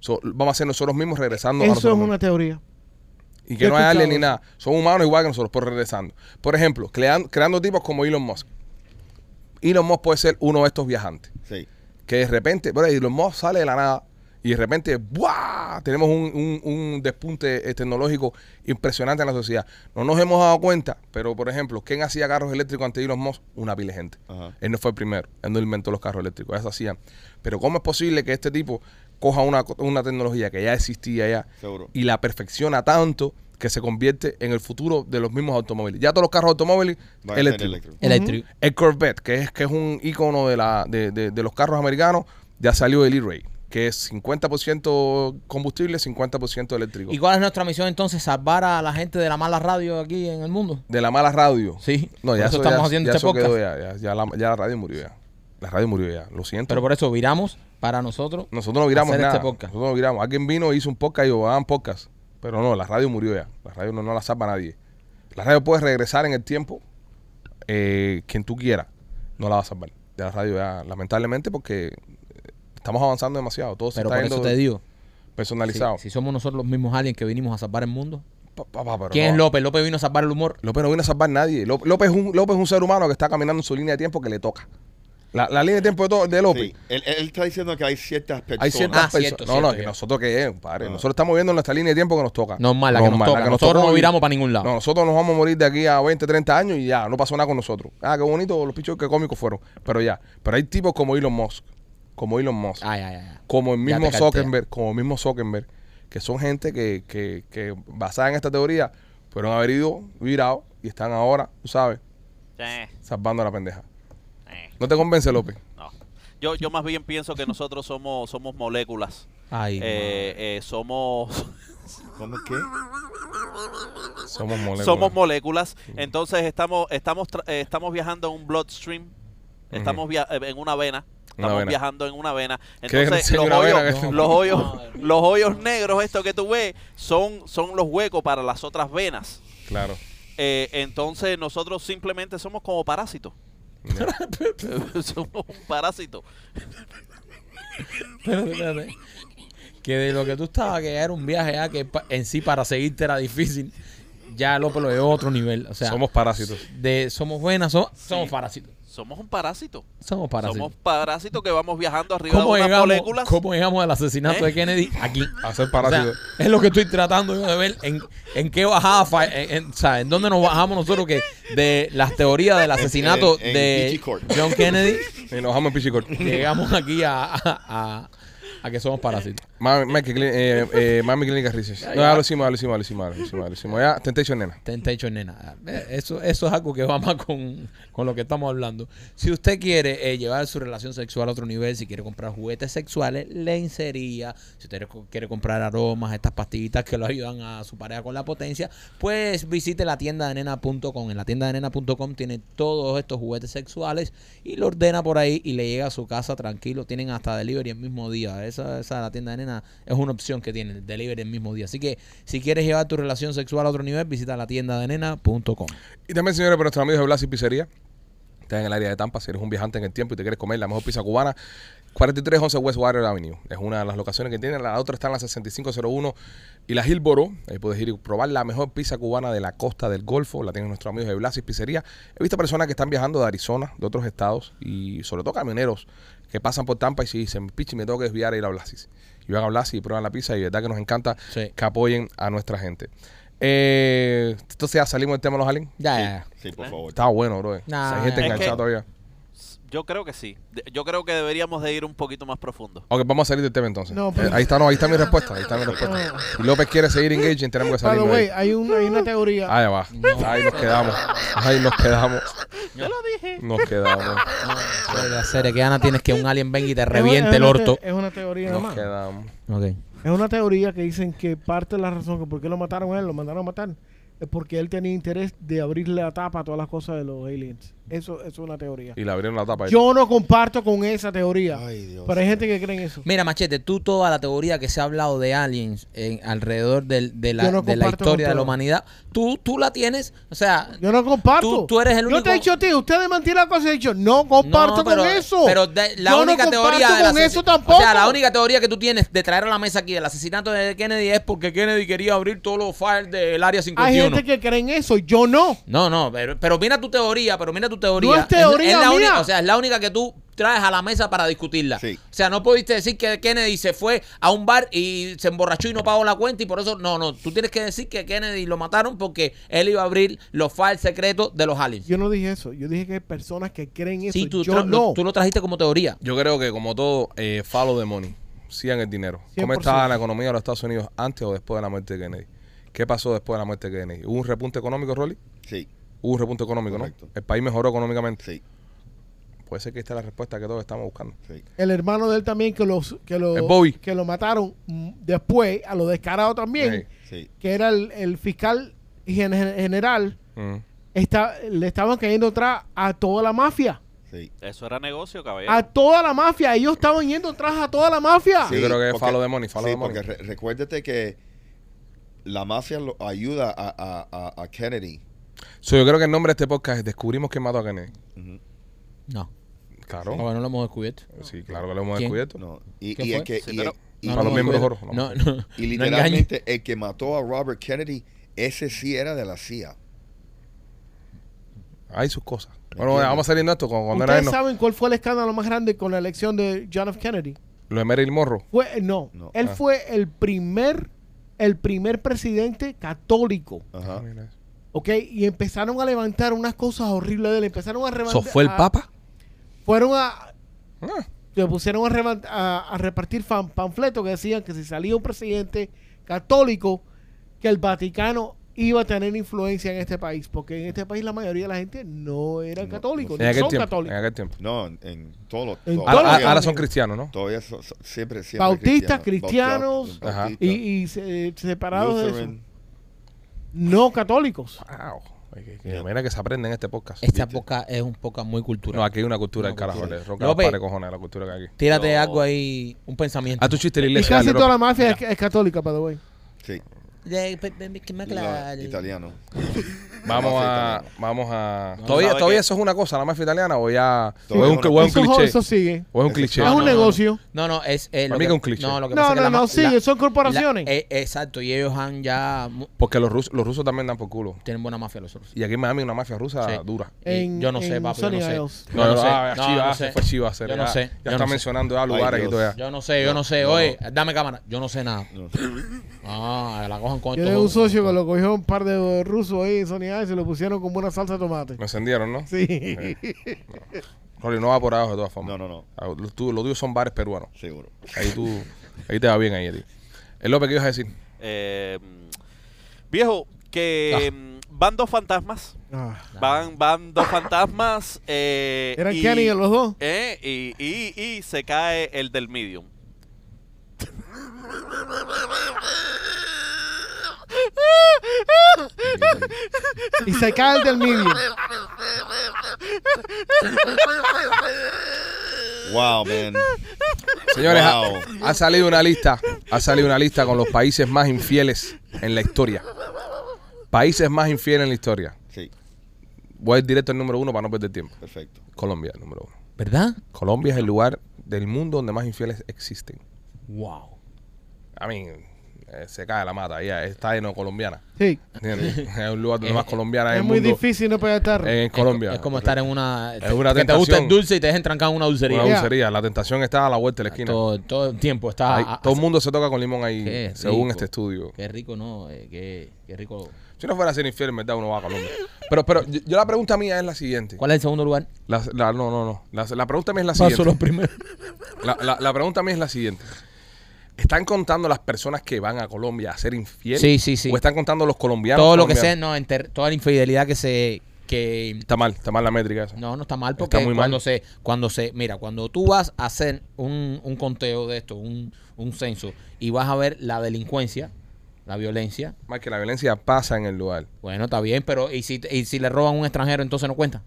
So, vamos a ser nosotros mismos regresando a Eso nosotros es mismos. una teoría. Y que no hay alien ni nada. Son humanos igual que nosotros, por regresando. Por ejemplo, crean- creando tipos como Elon Musk. Elon Musk puede ser uno de estos viajantes. Sí. Que de repente, bueno, Elon Musk sale de la nada y de repente, ¡buah! Tenemos un, un- un despunte eh, tecnológico impresionante en la sociedad. No nos hemos dado cuenta, pero por ejemplo, ¿quién hacía carros eléctricos ante Elon Musk? Una pila de gente. Ajá. Él no fue el primero, él no inventó los carros eléctricos, eso hacían. Pero ¿cómo es posible que este tipo coja una, una tecnología que ya existía ya Seguro. y la perfecciona tanto que se convierte en el futuro de los mismos automóviles? Ya todos los carros automóviles eléctricos. eléctricos. Eléctrico. El Corvette, que es, que es un icono de, la, de, de- de los carros americanos, ya salió el E-Ray, que es 50% combustible, 50% eléctrico. ¿Y cuál es nuestra misión entonces? ¿Salvar a la gente de la mala radio aquí en el mundo? De la mala radio. Sí. No, por ya eso eso, estamos ya- haciendo ya este quedó podcast. ya, ya, ya la, ya la radio murió ya. La radio murió ya, lo siento. Pero por eso viramos para nosotros. Nosotros no viramos hacer nada. este podcast. Nosotros no viramos. Alguien vino, hizo un podcast y yo, hagan podcast. Pero no, la radio murió ya. La radio no, no la salva nadie. La radio puede regresar en el tiempo eh, quien tú quieras. No la va a salvar. De la radio ya, lamentablemente, porque eh, estamos avanzando demasiado. Todo se Pero está por eso yendo te digo. personalizado. Si, si somos nosotros los mismos aliens que vinimos a salvar el mundo. Pa- pa- pa, pero ¿Quién no. es López? López vino a salvar el humor. López no vino a salvar a nadie. López, López es un, López es un ser humano que está caminando en su línea de tiempo que le toca. La, la línea de tiempo de, to- de López. Sí. Él, él está diciendo que hay ciertas personas. Hay ciertas Ah, personas. cierto, no, cierto, no, que cierto. nosotros qué es, padre. Ah. Nosotros estamos viendo nuestra línea de tiempo que nos toca. Normal, la que nos toca. la Nosotros tocó no viramos para ningún lado. No, nosotros nos vamos a morir de aquí a 20, 30 años y ya, no pasó nada con nosotros. Ah, qué bonito, los pichos que cómicos fueron. Pero ya, pero hay tipos como Elon Musk, como Elon Musk, Ay, ay, ay. como el mismo. Zuckerberg, como el mismo Zuckerberg, que son gente que, que, que basada en esta teoría, fueron haber ido, virado y están ahora, tú sabes, Eh, salvando a la pendeja. ¿No te convence, López? no. Yo, yo más bien pienso que nosotros somos, somos moléculas. Ay, Eh, eh, somos (laughs) ¿Cómo qué? Somos moléculas. somos moléculas. Entonces estamos estamos eh, estamos viajando en un bloodstream. Estamos via- en una vena. Una Estamos vena. viajando en una vena. ¿Qué Entonces los una hoyos, vena que- los hoyos, los hoyos negros, esto que tú ves, son, son los huecos para las otras venas. Claro. Eh, entonces nosotros simplemente somos como parásitos. (laughs) somos un parásito. Espérate, espérate. Que de lo que tú estabas, que era un viaje ya que pa- en sí para seguirte era difícil, ya López lo a otro nivel. O sea, somos parásitos. de somos buenas, so- somos parásitos. Somos un parásito. Somos parásitos. Somos parásitos que vamos viajando arriba de ¿Cómo unas llegamos, moléculas. ¿Cómo llegamos al asesinato ¿Eh? de Kennedy aquí? (laughs) A ser O sea, parásitos. es lo que estoy tratando yo de ver en, en qué bajada, en, en- o sea, en dónde nos bajamos nosotros que de las teorías del asesinato En- en de. John Kennedy, (laughs) y nos vamos en pichicor. llegamos aquí a, a, a- a que somos parásitos. Mami, Clín- eh, eh, Mami Clínica Research. No, ya lo hicimos, ya lo hicimos, ya lo hicimos, ya lo hicimos, ya lo hicimos. Ya, Temptation Nena. Temptation nena. Eh, Eso, eso es algo que va más con, con lo que estamos hablando. Si usted quiere eh, llevar su relación sexual a otro nivel, si quiere comprar juguetes sexuales, lencería, si usted quiere comprar aromas, estas pastillitas que lo ayudan a su pareja con la potencia, pues visite la tienda de nena.com. En la tienda de nena.com tiene todos estos juguetes sexuales y lo ordena por ahí y le llega a su casa tranquilo. Tienen hasta delivery el mismo día. Esa, esa la tienda de nena es una opción que tiene, el delivery el mismo día. Así que si quieres llevar tu relación sexual a otro nivel, visita la tienda de nena.com. Y también, señores, por nuestros amigos de Blas y Pizzería. Estás en el área de Tampa. Si eres un viajante en el tiempo y te quieres comer la mejor pizza cubana, 4311 West Water Avenue. Es una de las locaciones que tienen. La otra está en la 6501 y la Hillboro. Ahí puedes ir y probar la mejor pizza cubana de la costa del Golfo. La tienen nuestros amigos de Blas y Pizzería. He visto personas que están viajando de Arizona, de otros estados y sobre todo camioneros que pasan por Tampa y si dicen, pichi, me tengo que desviar a ir a Blasis. Y van a Blasis y prueban la pizza y verdad que nos encanta Sí. que apoyen a nuestra gente. Eh, entonces ya salimos del tema de los aliens. Ya, ya, ya. Sí, por favor. Está bueno, bro. Nah, Hay gente enganchada que- todavía. Yo creo que sí. De- Yo creo que deberíamos de ir un poquito más profundo. Ok, vamos a salir del tema entonces. No, pero- Eh, ahí está, no, ahí está mi respuesta. Ahí está mi respuesta. Si López quiere seguir engaging, tenemos que salir. way, ahí. hay, un, hay una teoría. Ahí va. Ahí nos quedamos. Ahí nos quedamos. Yo lo dije. Nos quedamos. No, la serie que Ana tienes que un alien venga y te Es reviente una- el orto. Es una teoría nada Nos quedamos. Ok. Es una teoría que dicen que parte de la razón que por qué lo mataron a él, lo mandaron a matar, es porque él tenía interés de abrirle la tapa a todas las cosas de los aliens. Eso, eso es una teoría. Y le abrieron la tapa. ahí. Yo no comparto con esa teoría. Ay, Dios. pero hay gente que cree en eso. Mira, Machete, tú toda la teoría que se ha hablado de aliens en, alrededor del- de, la, Yo no de la comparto historia de la humanidad, tú, tú la tienes, o sea, Yo no comparto. Tú- tú eres el Yo único- te he dicho a ti, ustedes mantienen la cosa he dicho, no comparto no, pero, con eso. Pero de- la Yo única no comparto teoría de la con eso tampoco. O sea, la única teoría que tú tienes de traer a la mesa aquí del asesinato de Kennedy es porque Kennedy quería abrir todos los files del área Hay 51. gente que cree en eso, yo no. No, no, pero, pero mira tu teoría, pero mira tu teoría. No es teoría la mía. única, o sea, es la única que tú traes a la mesa para discutirla. Sí. O sea, no pudiste decir que Kennedy se fue a un bar y se emborrachó y no pagó la cuenta y por eso, no, no, tú tienes que decir que Kennedy lo mataron porque él iba a abrir los files secretos de los aliens. Yo no dije eso. Yo dije que hay personas que creen eso. Sí, tú, yo no. tú lo trajiste como teoría. Yo creo que como todo, eh, follow the money. Sigan el dinero. ¿Cómo 100%. estaba la economía de los Estados Unidos antes o después de la muerte de Kennedy? ¿Qué pasó después de la muerte de Kennedy? ¿Hubo un repunte económico, Rolly? Sí, Hubo un repunte económico, Correcto. ¿no? El país mejoró económicamente. sí, Puede ser que esta es la respuesta que todos estamos buscando. sí. El hermano de él también que, los, que, lo, El Bobby. que lo mataron después, a lo descarado también, Sí. Que era el, el fiscal gen- general, Mm. está, le estaban cayendo atrás a toda la mafia. sí. Eso era negocio, caballero. A toda la mafia. Ellos estaban yendo atrás a toda la mafia. Sí. Yo creo que es porque- follow the money, sí, the money. porque re- recuérdate que la mafia lo ayuda a, a- a- a Kennedy. So, yo creo que el nombre de este podcast es Descubrimos quién mató a Kennedy. Ujú. No, Claro. porque no lo hemos descubierto. Sí, claro que lo hemos ¿Quién? descubierto. No. Y, ¿Qué y fue? el que, Sí, y pero- el- y- No, Para no los lo miembros No, no. no, y no engañes. literalmente el que mató a Robert Kennedy, ese sí era de la CIA. Hay sus cosas. Bueno, Entiendo. vamos a salir de esto con cuando era ¿Ustedes no. saben cuál fue el escándalo más grande con la elección de John F. Kennedy? Lo de Marilyn Morrow. Fue, eh, no, No. él Ah. fue el primer, el primer presidente católico, Ajá. ¿Ok? Y empezaron a levantar unas cosas horribles de él. Empezaron a levantar. ¿Eso fue el a- Papa? Fueron a, Ah, se pusieron a, revan- a- a repartir fan- panfletos que decían que si salía un presidente católico, que el Vaticano iba a tener influencia en este país, porque en este país la mayoría de la gente no era No, católico, no en son tiempo. En católicos. aquel tiempo. No, en, en todo lo- En todo- todos Ahora, los ahora son cristianos, ¿no? Todavía son, son- siempre, siempre Bautistas, cristianos. cristianos, Bautista. Y, y se- separados de eso. No católicos. Wow. Que- que-. Mira que se aprende en este podcast. Esta ¿viste? poca es un poca muy cultural. No, aquí hay una cultura del carajo. Le ronca los pares cojones la cultura que hay aquí. Tírate No. algo ahí, un pensamiento. A tu chiste de Y casi toda la mafia es, es católica, by the way. Sí, De- pe- pe- que me no, aclare. italiano. Vamos a. Vamos a. No, ¿Todavía, ¿sabe todavía eso es una cosa, la mafia italiana? ¿O ya.? ¿O es un, o es un Eso, cliché? eso sigue. ¿O es un cliché? es un negocio. No, no, es. eh, Para lo mí que, que es un cliché. No, lo que No, pasa es que no, la no, ma- sigue, la- son corporaciones. la- eh, exacto, y ellos han ya. Porque los rusos, los rusos también dan por culo. Tienen buena mafia los rusos. Y aquí en Miami una mafia rusa Sí. dura. En- yo no sé, papi, yo no sé. No, no no, sé. ah, sé. fue Chivas. Yo no sé, Ya está mencionando ya lugares y todo ya. Yo no sé, yo no sé. Oye, dame cámara. Yo no sé nada. (laughs) Ah, la cojan con Yo tengo un socio que lo cogió un par de rusos ahí Sony Y se lo pusieron como una salsa de tomate. Me encendieron, ¿no? Sí. (laughs) Rolly, no va por abajo de todas formas. No, no, no. Ah, Los tuyos, son bares peruanos. Seguro. Ahí tú, ahí te va bien ahí ti. El López, ¿qué ibas a decir? Eh, viejo, que mm, van dos fantasmas. Ah. Van, van dos fantasmas. Eh, ¿Eran y, Kenny los dos? eh, y, y, y se cae el del medium. Y se cae el del medium. Wow, man. Señores, ha- Wow. ha, salido una lista. Ha salido una lista con los países más infieles en la historia. Países más infieles en la historia. Sí, Voy a ir directo al número uno para no perder tiempo. perfecto. Colombia, el número uno. ¿Verdad? Colombia es el lugar del mundo donde más infieles existen. Wow. A mí, eh, se cae la mata. Ella está lleno de colombiana. Sí. ¿Entiendes? es un lugar donde más colombiana Es en muy mundo. difícil no pegar tarro. En Colombia. Es como estar en una. Es una que te gusta tentación. el dulce y te dejen trancado en una dulcería. Una dulcería. La tentación está a la vuelta de la esquina. Todo, todo el tiempo está. Ahí, a- todo el mundo se toca con limón ahí, según este estudio. Qué rico, ¿no? Eh, qué, qué rico. Si no fuera a ser infiel, en verdad uno va a Colombia. Pero, pero yo, yo la pregunta mía es la siguiente. ¿Cuál es el segundo lugar? La, la- no, no, no. La, la pregunta mía es la Paso siguiente. los primeros. La, la- la pregunta mía es la siguiente. ¿Están contando las personas que van a Colombia a ser infieles? Sí, sí, sí. ¿O están contando los colombianos? Todo lo que sea, no, enter- toda la infidelidad que se. que Está mal, está mal la métrica esa. No, no está mal porque Está muy cuando mal. se, cuando se, mira, cuando tú vas a hacer un, un conteo de esto, un, un censo, y vas a ver la delincuencia, la violencia, Más que la violencia pasa en el lugar. bueno, está bien, pero ¿y si, y si le roban a un extranjero, entonces no cuenta?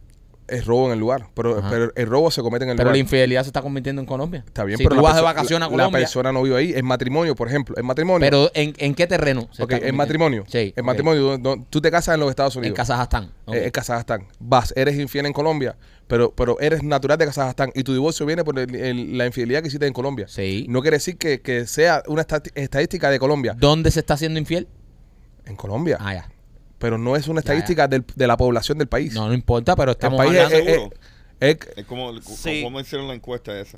Es robo en el lugar. Pero, Ajá. pero el robo se comete en el Pero lugar. la infidelidad se está convirtiendo en Colombia. Está bien, si pero tú la vas de vacaciones a Colombia, La persona no vive ahí. En matrimonio, por ejemplo. En matrimonio. pero ¿en, en qué terreno? se ok, en matrimonio. Sí. En matrimonio. tú te casas en los Estados En Unidos. Kazajstán. ok. Eh, en Kazajstán. Vas, eres infiel en Colombia, pero, pero eres natural de Kazajstán y tu divorcio viene por el- el- la infidelidad que hiciste en Colombia. Sí. No quiere decir que, que sea una estadística de Colombia. ¿Dónde se está haciendo infiel? En Colombia. Ah, ya. Pero no es una Ya, ya. estadística del- de la población del país. No, no importa, pero el estamos país es, hablando... es- Seguro. es- es Es como, Sí. ¿cómo hicieron la encuesta esa?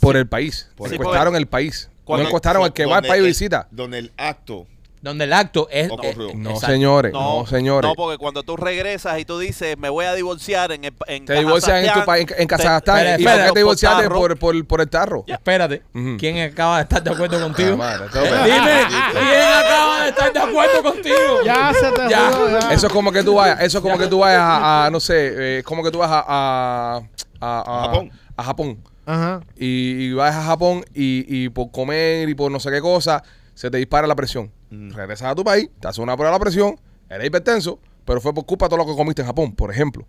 por el país. Por el encuestaron el país. Cuando- no encuestaron al que va al país el- visita. Donde el acto donde el acto es... Eh, No, señores. No, señores. No, porque cuando tú regresas y tú dices, me voy a divorciar en, el- en te divorcian en tu país, en, en Kazajstán. Espera, ¿Y por qué te divorciaste por por, por, el tarro? Espérate. ¿Quién acaba de estar de acuerdo contigo? Ah, madre, todo- Dime, ¿quién acaba de estar de acuerdo contigo? Ya se te Ya. ya. Eso es como que tú vayas, eso es como que tú vayas a, a, no sé, eh, es como que tú vas a, a, a- a- Japón. a Japón. Ajá. Y, y vas a Japón y, y por comer y por no sé qué cosa, se te dispara la presión. Mm. Regresas a tu país, te haces una prueba de la presión, eres hipertenso, pero fue por culpa de todo lo que comiste en Japón, por ejemplo.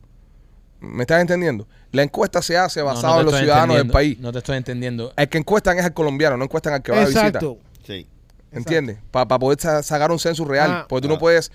¿Me estás entendiendo? La encuesta se hace No, no basada en los ciudadanos del país. No te estoy entendiendo. El que encuestan es al colombiano, no encuestan al que va de visita. Exacto. Sí. ¿Entiendes? Para poder sa- sacar un censo real. Ah. porque tú no Ah. puedes.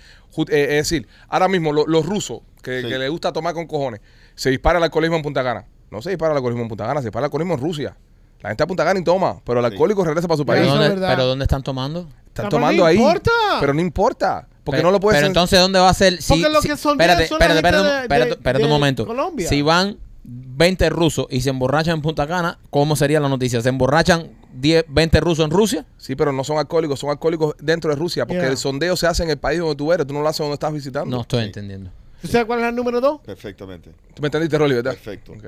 eh, es decir, ahora mismo lo- los rusos, que, Sí. que les gusta tomar con cojones, se dispara el alcoholismo en Punta Cana. No se dispara el alcoholismo en Punta Cana, se dispara el alcoholismo en Rusia. La gente a Punta Cana y toma, pero el Sí. alcohólico regresa para su Pero país. eso es ¿Dónde, verdad. pero ¿dónde están tomando? Están Pero tomando no ahí. importa. Pero no importa. Porque Pero- no lo puedes. Pero entonces, ¿dónde va a ser? Si, Porque lo si- que son espérate, son la espérate, gente espérate, un- de- espérate, de- espérate un de momento. Colombia. Si van 20 rusos y se emborrachan en Punta Cana, ¿cómo sería la noticia? ¿Se emborrachan 10, 20 rusos en Rusia? Sí, pero no son alcohólicos, son alcohólicos dentro de Rusia. Porque Yeah. el sondeo se hace en el país donde tú eres, tú no lo haces donde estás visitando. No estoy Sí. entendiendo. ¿Tú sabes cuál es el número dos? Perfectamente. ¿Tú me entendiste, Rolly, verdad? Perfecto. Ok.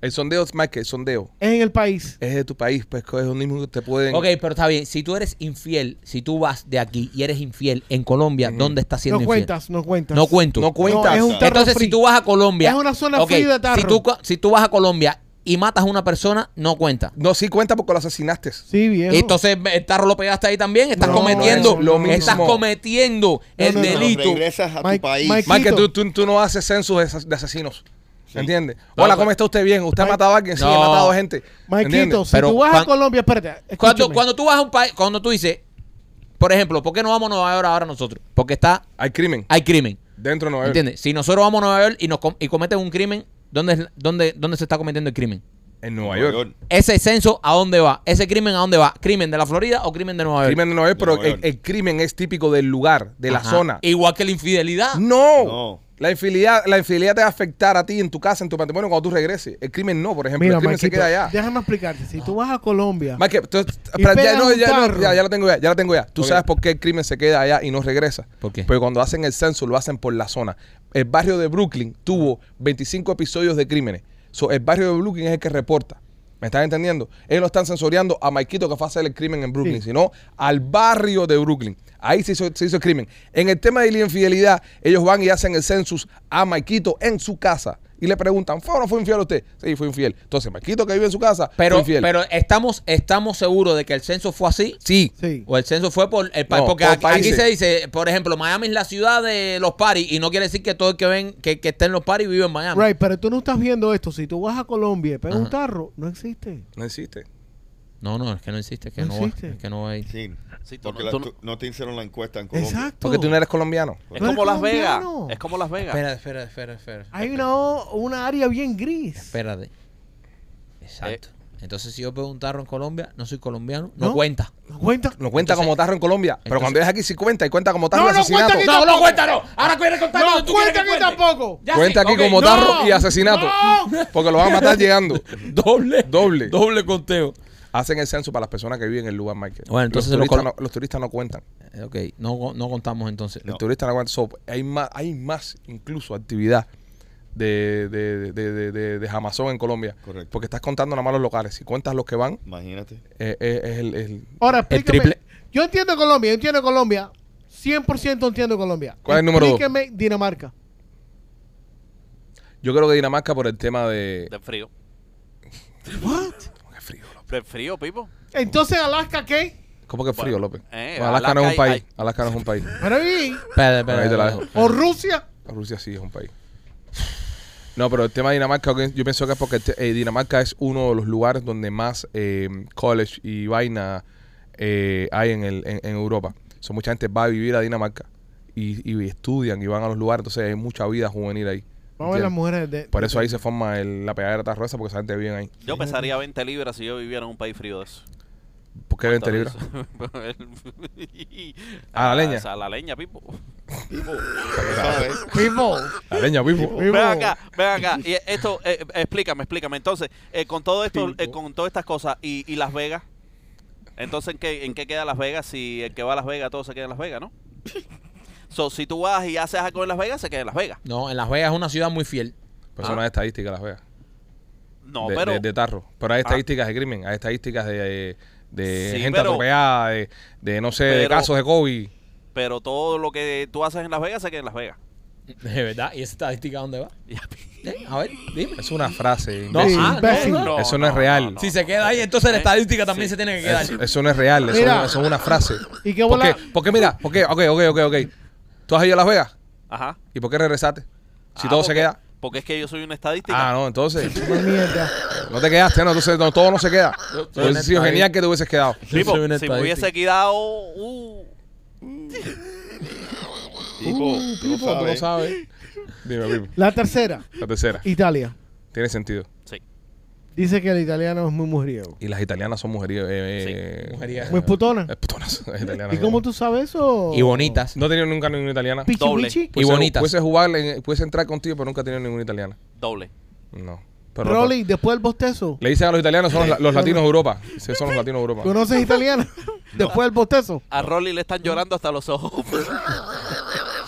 El sondeo es más que el sondeo. Es en el país. Es de tu país, pues es lo mismo que te pueden. Ok, pero está bien. Si tú eres infiel, si tú vas de aquí y eres infiel en Colombia, ¿dónde estás siendo No infiel? cuentas, no cuentas. No cuento. No cuentas. No, es un tarro Entonces, free. si tú vas a Colombia. Es una zona ok, free de tarro. Si tú, si tú vas a Colombia y matas a una persona, no cuenta. No, sí cuenta porque lo asesinaste. Sí, viejo. Entonces, el tarro lo pegaste ahí también. Estás No, cometiendo. no, no, no, estás no. cometiendo el no, no. Delito. regresas a tu Mike- país. Mike- tú, tú, tú no haces censos de asesinos. Sí. ¿Entiendes? No, Hola, pero- ¿cómo está usted? Bien. ¿Usted ha matado a alguien? Sí, he No. matado a gente. Maikito, si Pero tú vas cuan- a Colombia, espérate. Cuando, escúchame. cuando tú vas a un país, cuando tú dices, por ejemplo, ¿por qué no vamos a Nueva York ahora nosotros? Porque está, Hay crimen hay crimen. dentro de Nueva York. ¿Entiendes? Si nosotros vamos a Nueva York y nos com- y cometen un crimen, ¿dónde, es- dónde, ¿dónde se está cometiendo el crimen? En Nueva York. Ese censo, ¿a dónde va? ¿Ese crimen a dónde va? ¿Crimen de la Florida o crimen de Nueva York? Crimen de Nueva York, De pero Nueva el, York. el crimen es típico del lugar, de la Ajá. zona. Igual que la infidelidad. No. No. La infidelidad, la infidelidad te va a afectar a ti en tu casa, en tu patrimonio cuando tú regreses. El crimen no, por ejemplo. Mira, el crimen se Maikito, queda allá. déjame explicarte. Si tú vas a Colombia, Mike, tú- Y espera, ya, no, un ya, no, tarro. ya, ya lo tengo ya, ya lo tengo ya. Tú sabes por qué el crimen se queda allá y no regresa. ¿Por qué? Porque cuando hacen el censo lo hacen por la zona. El barrio de Brooklyn tuvo 25 episodios de crímenes. So, el barrio de Brooklyn es el que reporta. ¿Me están entendiendo? Ellos no están censoreando a Maikito que fue a hacer el crimen en Brooklyn, Sí. sino al barrio de Brooklyn. Ahí se hizo, se hizo el crimen. En el tema de la infidelidad, ellos van y hacen el census a Maikito en su casa. Y le preguntan, ¿fue o no fue infiel usted? Sí, fue infiel. Entonces, Maikito que vive en su casa, Pero, fue infiel. pero estamos, estamos seguros de que el censo fue así. sí. Sí. O el censo fue por el país. No, porque por aquí, se dice, por ejemplo, Miami es la ciudad de los paris y no quiere decir que todo el que ven que, que esté en los paris vive en Miami. Right, pero tú no estás viendo esto. Si tú vas a Colombia y pegas un tarro, no existe. No existe. No, no, es que no existe, es que No no, existe. va, es que no va a ir. Sí. Sí, tú Porque no- la- tú no- tú- no te hicieron la encuesta en Colombia. Exacto. Porque tú no eres colombiano. Es como eres Las Vegas. colombiano. Es como Las Vegas. Espera, espera, espera, espera. Hay una, una área bien gris. Espérate. Exacto. Entonces, si yo pego un tarro en Colombia, no soy colombiano, no, ¿No? cuenta. ¿No cuenta? No cuenta Entonces- como tarro en Colombia. pero entonces- cuando es aquí sí cuenta y cuenta como tarro No, de no asesinato. cuenta aquí No, no cuenta, no. Ahora quiere contar No, quieres cuenta aquí tampoco. Ya cuenta aquí ok, como no. tarro y asesinato. No. Porque lo van a matar llegando. (laughs) Doble. Doble. Doble conteo. Hacen el censo para las personas que viven en el lugar market. Bueno, entonces los, los turistas col- no, los turistas no cuentan. Eh, Ok, no, no contamos entonces. Los turistas no cuentan. So, hay más, hay más incluso actividad de, de, de, de, de, de Amazon en Colombia. Correcto. Porque estás contando nada más los locales. Si cuentas los que van, Imagínate. eh, eh, es el, el- Ahora, explícame. triple. Yo entiendo Colombia, yo entiendo Colombia. 100% entiendo Colombia. ¿Cuál es el número dos? Explíqueme Dinamarca. Yo creo que Dinamarca por el tema de... Del frío. What? Frío, López. Del frío, Pipo. Entonces, Alaska, ¿qué? ¿Cómo que frío, López? eh, Bueno, Alaska, no es un hay- país. Alaska no es un país. (laughs) Pero ahí. Espera, espera, Ahí te la espera. dejo. O Rusia. Rusia sí es un país. No, pero el tema de Dinamarca, ok, yo pienso que es porque eh, Dinamarca es uno de los lugares donde más eh, college y vaina eh, hay en, el, en, en Europa. So, mucha gente va a vivir a Dinamarca y, y estudian y van a los lugares, entonces hay mucha vida juvenil ahí. Vamos a ver las mujeres de. Por eso ahí se forma el- la pegadera tarrosa porque esa gente vive ahí. Yo pesaría 20 libras si yo viviera en un país frío de eso. ¿Por qué 20 libras? a (laughs) la leña. A la leña, Pipo. ¿Sabes? People. La leña, vivo. Vivo. Ven acá, ven acá. Y esto, eh, explícame, explícame. Entonces, eh, con todo esto, eh, con todas estas cosas, y, y Las Vegas, entonces, ¿en qué, ¿en qué queda Las Vegas? Si el que va a Las Vegas, todo se queda en Las Vegas, ¿no? (laughs) so, si tú vas y haces algo en Las Vegas, se queda en Las Vegas. No, en Las Vegas es una ciudad muy fiel. Pues eso no es estadística, Las Vegas. No, de, pero... de- de tarro. Pero hay estadísticas de crimen, hay estadísticas de, de Sí, gente pero- atropellada, de, de, no sé, de casos de COVID. Pero todo lo que tú haces en Las Vegas, se queda en Las Vegas. (laughs) De verdad. ¿Y esa estadística dónde va? (laughs) Eh, A ver, dime. Es una frase. No, ah, imbécil. no, no. Eso no es real. Si se queda ahí, entonces la Eh, estadística también sí. se tiene que quedar. Eso, eso no es real, eso, Mira. eso es una frase. ¿Y qué ¿Por bola? qué? Porque mira, porque, ok, ok, ok, ok. ¿Tú has ido a Las Vegas? Ajá. ¿Y por qué regresaste? Si Ah, todo se porque- queda. Porque es que yo soy una estadística. Ah, no, entonces (laughs) Una mierda. no te quedaste, no, entonces no, todo no se queda. soy Hubiese una sido estadística. genial que te hubieses quedado. Soy una si me estadística. hubiese quedado... Uh, Tipo, Uh, tú lo Pipo, tú lo sabes. sabes. Dime, Pipo. La tercera, La tercera. Italia. Tiene sentido. sí. Dice que el italiano es muy mujeriego. Y las italianas son mujerías. Eh, Sí, mujerías. Muy putona. eh, putonas. (laughs) Las italianas ¿Y cómo tú sabes eso? Y bonitas. No he tenido nunca ninguna italiana. Pichi Doble. pichi. Y bonitas. Pudiese jugar, en- pudiese entrar contigo, pero nunca he tenido ninguna italiana. Doble. No. Pero Rolly, después del bostezo. le dicen a los italianos son los, (laughs) los latinos de Europa. Sí, son los latinos de Europa. ¿Conoces (laughs) italiana? después del bostezo. A Rolly le están llorando hasta los ojos.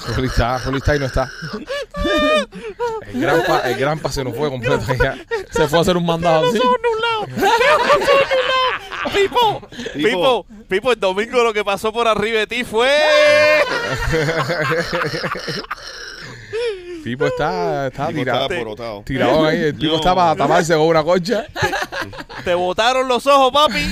Rolly está, Rolly está y no está. El granpa, el granpa se nos fue completo ya. Se fue a hacer un mandado así. (laughs) Pipo, Pipo, Pipo, el domingo lo que pasó por arriba de ti fue... (laughs) Pipo está, está Tipo, tirado. estaba alborotado. Tirado ahí. El tipo No. está para taparse con una concha. (laughs) Te botaron los ojos, papi. (laughs)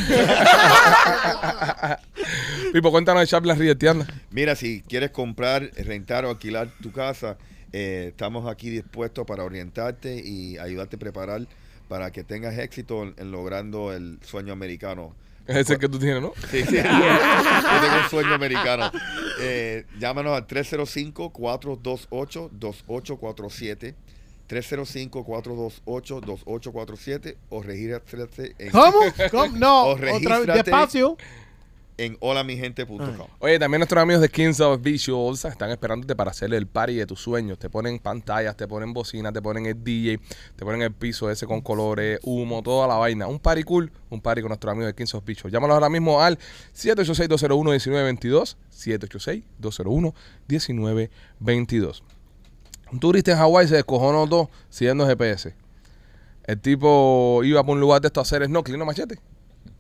Pipo, cuéntanos de Chaplin Rietiana. Mira, si quieres comprar, rentar o alquilar tu casa, eh, estamos aquí dispuestos para orientarte y ayudarte a preparar para que tengas éxito en, en logrando el sueño americano. Es ese que tú tienes, ¿no? Sí, sí. (laughs) Yo tengo un sueño americano. Eh, llámanos al 305-428-2847. 305-428-2847 o regístrate en, ¿Cómo? ¿Cómo? No, (laughs) O otra vez, regístrate. despacio. En holamigente.com. Oye, también nuestros amigos de Kings of Visuals están esperándote para hacerle el party de tus sueños. Te ponen pantallas, te ponen bocinas, te ponen el DJ, te ponen el piso ese con colores, humo, toda la vaina. Un party cool, un party con nuestros amigos de Kings of Visuals. Llámalos ahora mismo al 786-201-1922. 786-201-1922. Un turista en Hawái se descojonó dos siguiendo GPS. El tipo iba por un lugar de estos a hacer snorkeling, ¿no machete?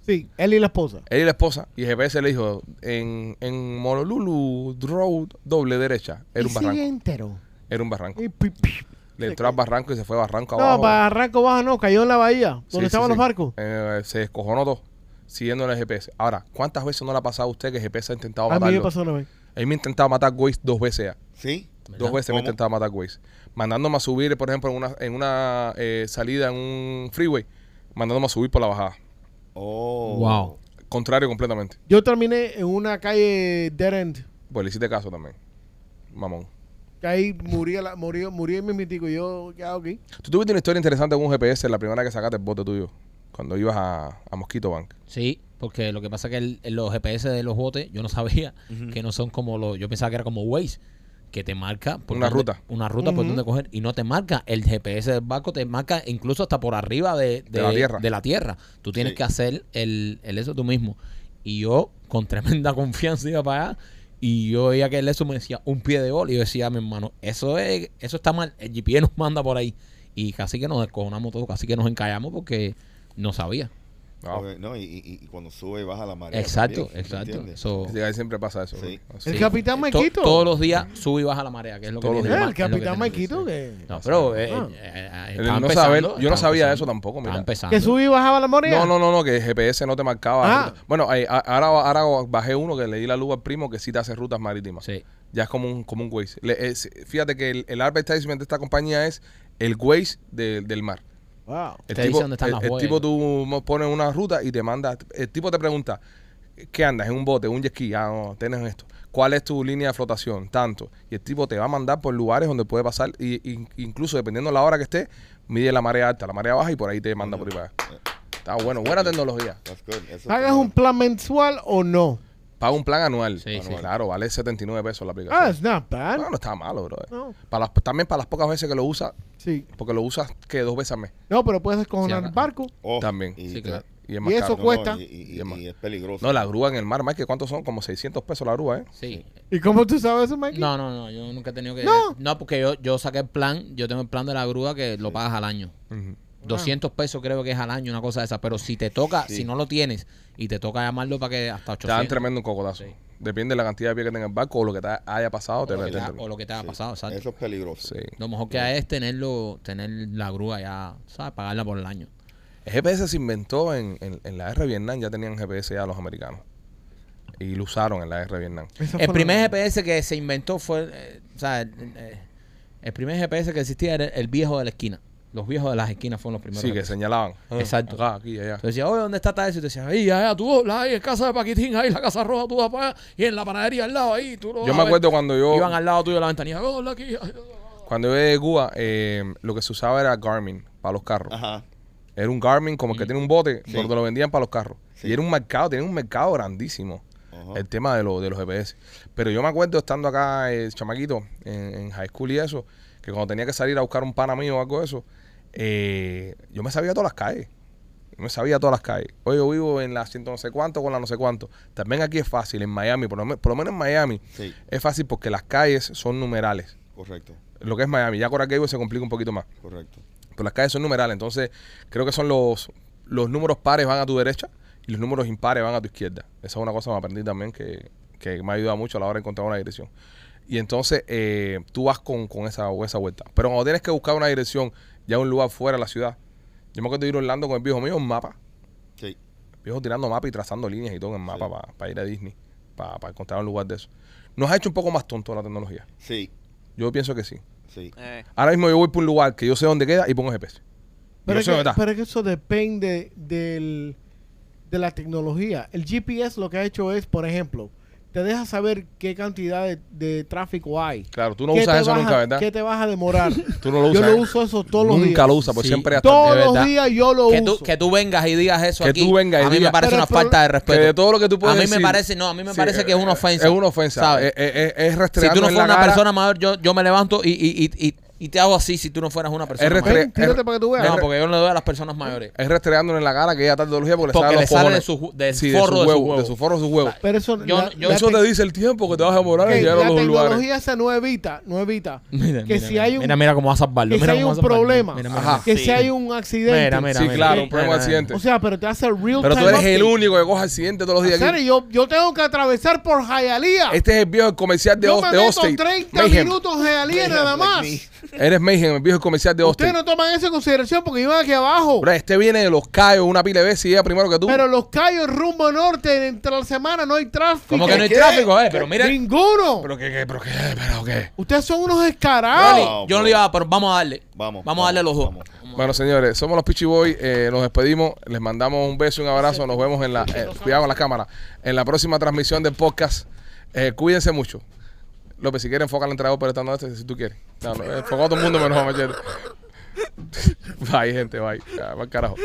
Sí, él y la esposa. Él y la esposa, y GPS le dijo, en, en Honolulu Road, doble derecha, era Y un sigue barranco. entero. Era un barranco. Y pi- pi- Le entró al barranco y se fue barranco No, abajo. Barranco Baja no, cayó en la bahía, donde sí, estaban sí. los barcos. Eh, se descojonó todo, siguiendo el GPS. Ahora, ¿cuántas veces no le ha pasado a usted que GPS ha intentado A mí me matarlo? pasó una vez. A mí me ha intentado matar Waze dos veces ya. ¿Sí? Dos veces me ha ¿Cómo? intentado matar Waze. Mandándome a subir, por ejemplo, en una, en una eh, salida en un freeway, mandándome a subir por la bajada. Oh. Wow. Contrario completamente. Yo terminé en una calle dead end. Pues le hiciste caso también. Mamón. Que ahí murió, la, murió, murió el mismitico. Y yo, ¿qué hago aquí? Tú tuviste una historia interesante con un GPS la primera que sacaste el bote tuyo. Cuando ibas a, a Mosquito Bank. Sí, porque lo que pasa es que el- los GPS de los botes, yo no sabía que no son como los. Yo pensaba que era como Waze, que te marca. por Una dónde- ruta. Una ruta por donde coger. Y no te marca. El GPS del barco te marca incluso hasta por arriba de, De la tierra. de la tierra. Tú tienes Sí. que hacer el, el eso tú mismo. Y yo, con tremenda (laughs) confianza, iba para allá. Y yo veía que el eso me decía un pie de gol. Y yo decía a mi hermano, eso es, eso está mal. El GPS (laughs) nos manda por ahí. Y casi que nos descojonamos todos, casi que nos encallamos porque no sabía. No, y, y- y cuando sube y baja la marea. Exacto, también, ¿me exacto. So, Sí, ahí siempre pasa eso. El capitán to- Maikito. todos los días sube y baja la marea, que es lo que tiene días. el capitán. Maikito que, No, pero eh, Ah. eh, eh, no saber- yo no sabía empezando. eso tampoco, mira. Que subía y bajaba la moneda. No, no, no, no, que el GPS no te marcaba. Ah. Bueno, ahora, ahora bajé uno que le di la luz al primo que sí te hace rutas marítimas. Sí. Ya es como un, como un Waze. Le- es- fíjate que el, el advertisement de esta compañía es el Waze de- del mar. Wow. El Te tipo, dice dónde están el- las el tipo tú pones una ruta y te manda. El tipo te pregunta, ¿qué andas? ¿En un bote? ¿Un jet ski? Ah, no, tienes esto. ¿Cuál es tu línea de flotación? Tanto. Y el tipo te va a mandar por lugares donde puede pasar. Y, y- incluso dependiendo de la hora que esté, mide la marea alta, la marea baja y por ahí te manda por ahí para allá. Está bueno, buena tecnología. That's good. Eso ¿Pagas está un plan mensual o no? Paga un plan anual. Sí, sí. Claro, vale 79 pesos la aplicación. Ah, it's not bad. no, no está malo, bro. No. Para las- también para las pocas veces que lo usas, Sí. porque lo usas que dos veces al mes. No, pero puedes descojonar Sí, el acá. barco. Oh, También. Y, Sí, te- claro. Y es más Y eso caro. no, cuesta. y, y- Y es más- y es peligroso. No, la grúa en el mar, Mike, ¿cuántos son? Como 600 pesos la grúa, ¿eh? Sí. ¿Y cómo tú sabes eso, Mikey? No, no, no, yo nunca he tenido que... No. No, porque yo, yo saqué el plan, yo tengo el plan de la grúa que lo pagas al año. Ujú. 200 pesos creo que es al año, una cosa de esa. Pero si te toca, Sí. si no lo tienes y te toca llamarlo para que hasta Te dan 800. tremendo un cocotazo. Sí. Depende de la cantidad de pie que tenga el barco o lo que te haya pasado. Te o, lo que te, meten. ha- o lo que te ha Sí. pasado, exacto. Eso es peligroso. Sí. Lo mejor que hay es tenerlo, tener la grúa ya, ¿sabes? Pagarla por el año. El GPS se inventó en, en, en la de Vietnam, ya tenían GPS ya los americanos. Y lo usaron en la de Vietnam. Esa El primer la- GPS que se inventó fue, eh, o sea, el, eh, el primer GPS que existía era el viejo de la esquina. Los viejos de las esquinas fueron los primeros. Sí, que señalaban. Ah, Exacto. Acá, aquí, allá. Entonces decía, oye, ¿dónde está tal eso? Y te decía, ahí, allá, tú, la, ahí en casa de Paquitín, ahí, la casa roja, tú vas para allá, y en la panadería al lado, ahí, tú lo Yo me a ver". acuerdo cuando yo, Iban al lado tuyo de la ventanilla, hola aquí. ay, cuando yo de Cuba, eh, lo que se usaba era Garmin para los carros. Ajá. Era un Garmin como el que tiene un bote, Sí. donde lo vendían para los carros. Sí. Y era un mercado, tenía un mercado grandísimo. Ajá. El tema de, lo- de los GPS. Pero yo me acuerdo estando acá, eh, chamaquito, en, en high school y eso, que cuando tenía que salir a buscar un pana mío o algo de eso, eh, yo me sabía todas las calles. Yo me sabía todas las calles. Hoy yo vivo en la ciento no sé cuánto con la no sé cuánto. También aquí es fácil, en Miami, por lo, por lo menos en Miami, Sí, es fácil porque las calles son numerales. correcto, Lo que es Miami. Ya Coral Gable se complica un poquito más. correcto. Pero las calles son numerales. Entonces, creo que son los, los números pares van a tu derecha y los números impares van a tu izquierda. Esa es una cosa que me aprendí también que, que me ha ayudado mucho a la hora de encontrar una dirección. Y entonces eh, tú vas con, con esa, esa vuelta. Pero cuando tienes que buscar una dirección ya un lugar fuera de la ciudad, yo me acuerdo de ir a Orlando con el viejo mío un mapa. Sí, El viejo tirando mapa y trazando líneas y todo en el mapa Sí. para ir a Disney, para encontrar un lugar de eso. Nos ha hecho un poco más tonto la tecnología. sí, Yo pienso que sí. sí. Eh, Ahora mismo yo voy por un lugar que yo sé dónde queda y pongo GPS. Pero, es que, pero es que eso depende del, de la tecnología. El GPS lo que ha hecho es, por ejemplo, te deja saber qué cantidad de, de tráfico hay. Claro, tú no ¿Qué usas eso vas a- nunca, ¿verdad? ¿Qué te vas a demorar? (laughs) Tú no lo Yo usas. lo ¿eh? uso eso todos los días. Nunca lo usa, pues Sí. siempre hasta Todos De los días yo lo Que uso. tú, que tú vengas y digas eso Que aquí. tú vengas y a mí digas- me parece Pero una falta de que respeto. de todo lo que tú puedes a mí decir- me parece, no, a mí me Sí, parece que es una ofensa. Es una ofensa. ¿sabes? Es, es, es si tú no fueras una cara. persona mayor, yo, yo me levanto y, y, y, y y te hago así si tú no fueras una persona Es mayor. Ven, tírate para que tú veas. No, porque yo no le doy a las personas mayores. Es restregándole en la cara que ella está tecnología porque, Porque le le sale sale los de cojones. su, del Sí, forro de su huevo, de su forro de su huevo. Pero eso, Yo- la, yo- la Eso te dice el tiempo que te vas a demorar que en llegar a la los lugares. tecnología esa no evita, no evita (laughs) Mira, que mira, si mira, hay un mira, mira cómo va a salvarlo. que si mira hay cómo un problema, Ajá. que Sí. si hay un accidente. Mira, mira, Sí, claro, un problema de accidente. O sea, pero te hace real Pero tú eres el único que coge accidentes todos los días yo, yo tengo que atravesar por Hialeah. Este es el viejo comercial de, yo Os- me de meto Allstate. 30 Mayhem. minutos Hialeah nada más. Me. Eres Mayhem, el viejo comercial de Ustedes Austin. no toman eso en consideración porque iban aquí abajo. Bro, este viene de los Cayos una pila de veces y llega primero que tú. Pero los callos rumbo norte, entre la semana no hay tráfico. ¿Cómo que no hay ¿Qué? tráfico, eh? Pero mira. Ninguno. ¿Pero qué, qué, pero qué, pero qué? Ustedes son unos Rolly, escarados. Wow, yo no le iba a, pero vamos a darle. Vamos, Vamos a darle a los dos. vamos. Bueno, señores, somos los Pichi Boys. eh, nos despedimos. Les mandamos un beso y un abrazo. Nos vemos en la. eh, cuidado con la cámara. En la próxima transmisión del podcast. Eh, cuídense mucho. López, si quieres, enfoca al entrenador pero estando este, si tú quieres. No, enfoca a todo el mundo menos a Machete. (laughs) Bye, gente, bye. Ya, va carajo.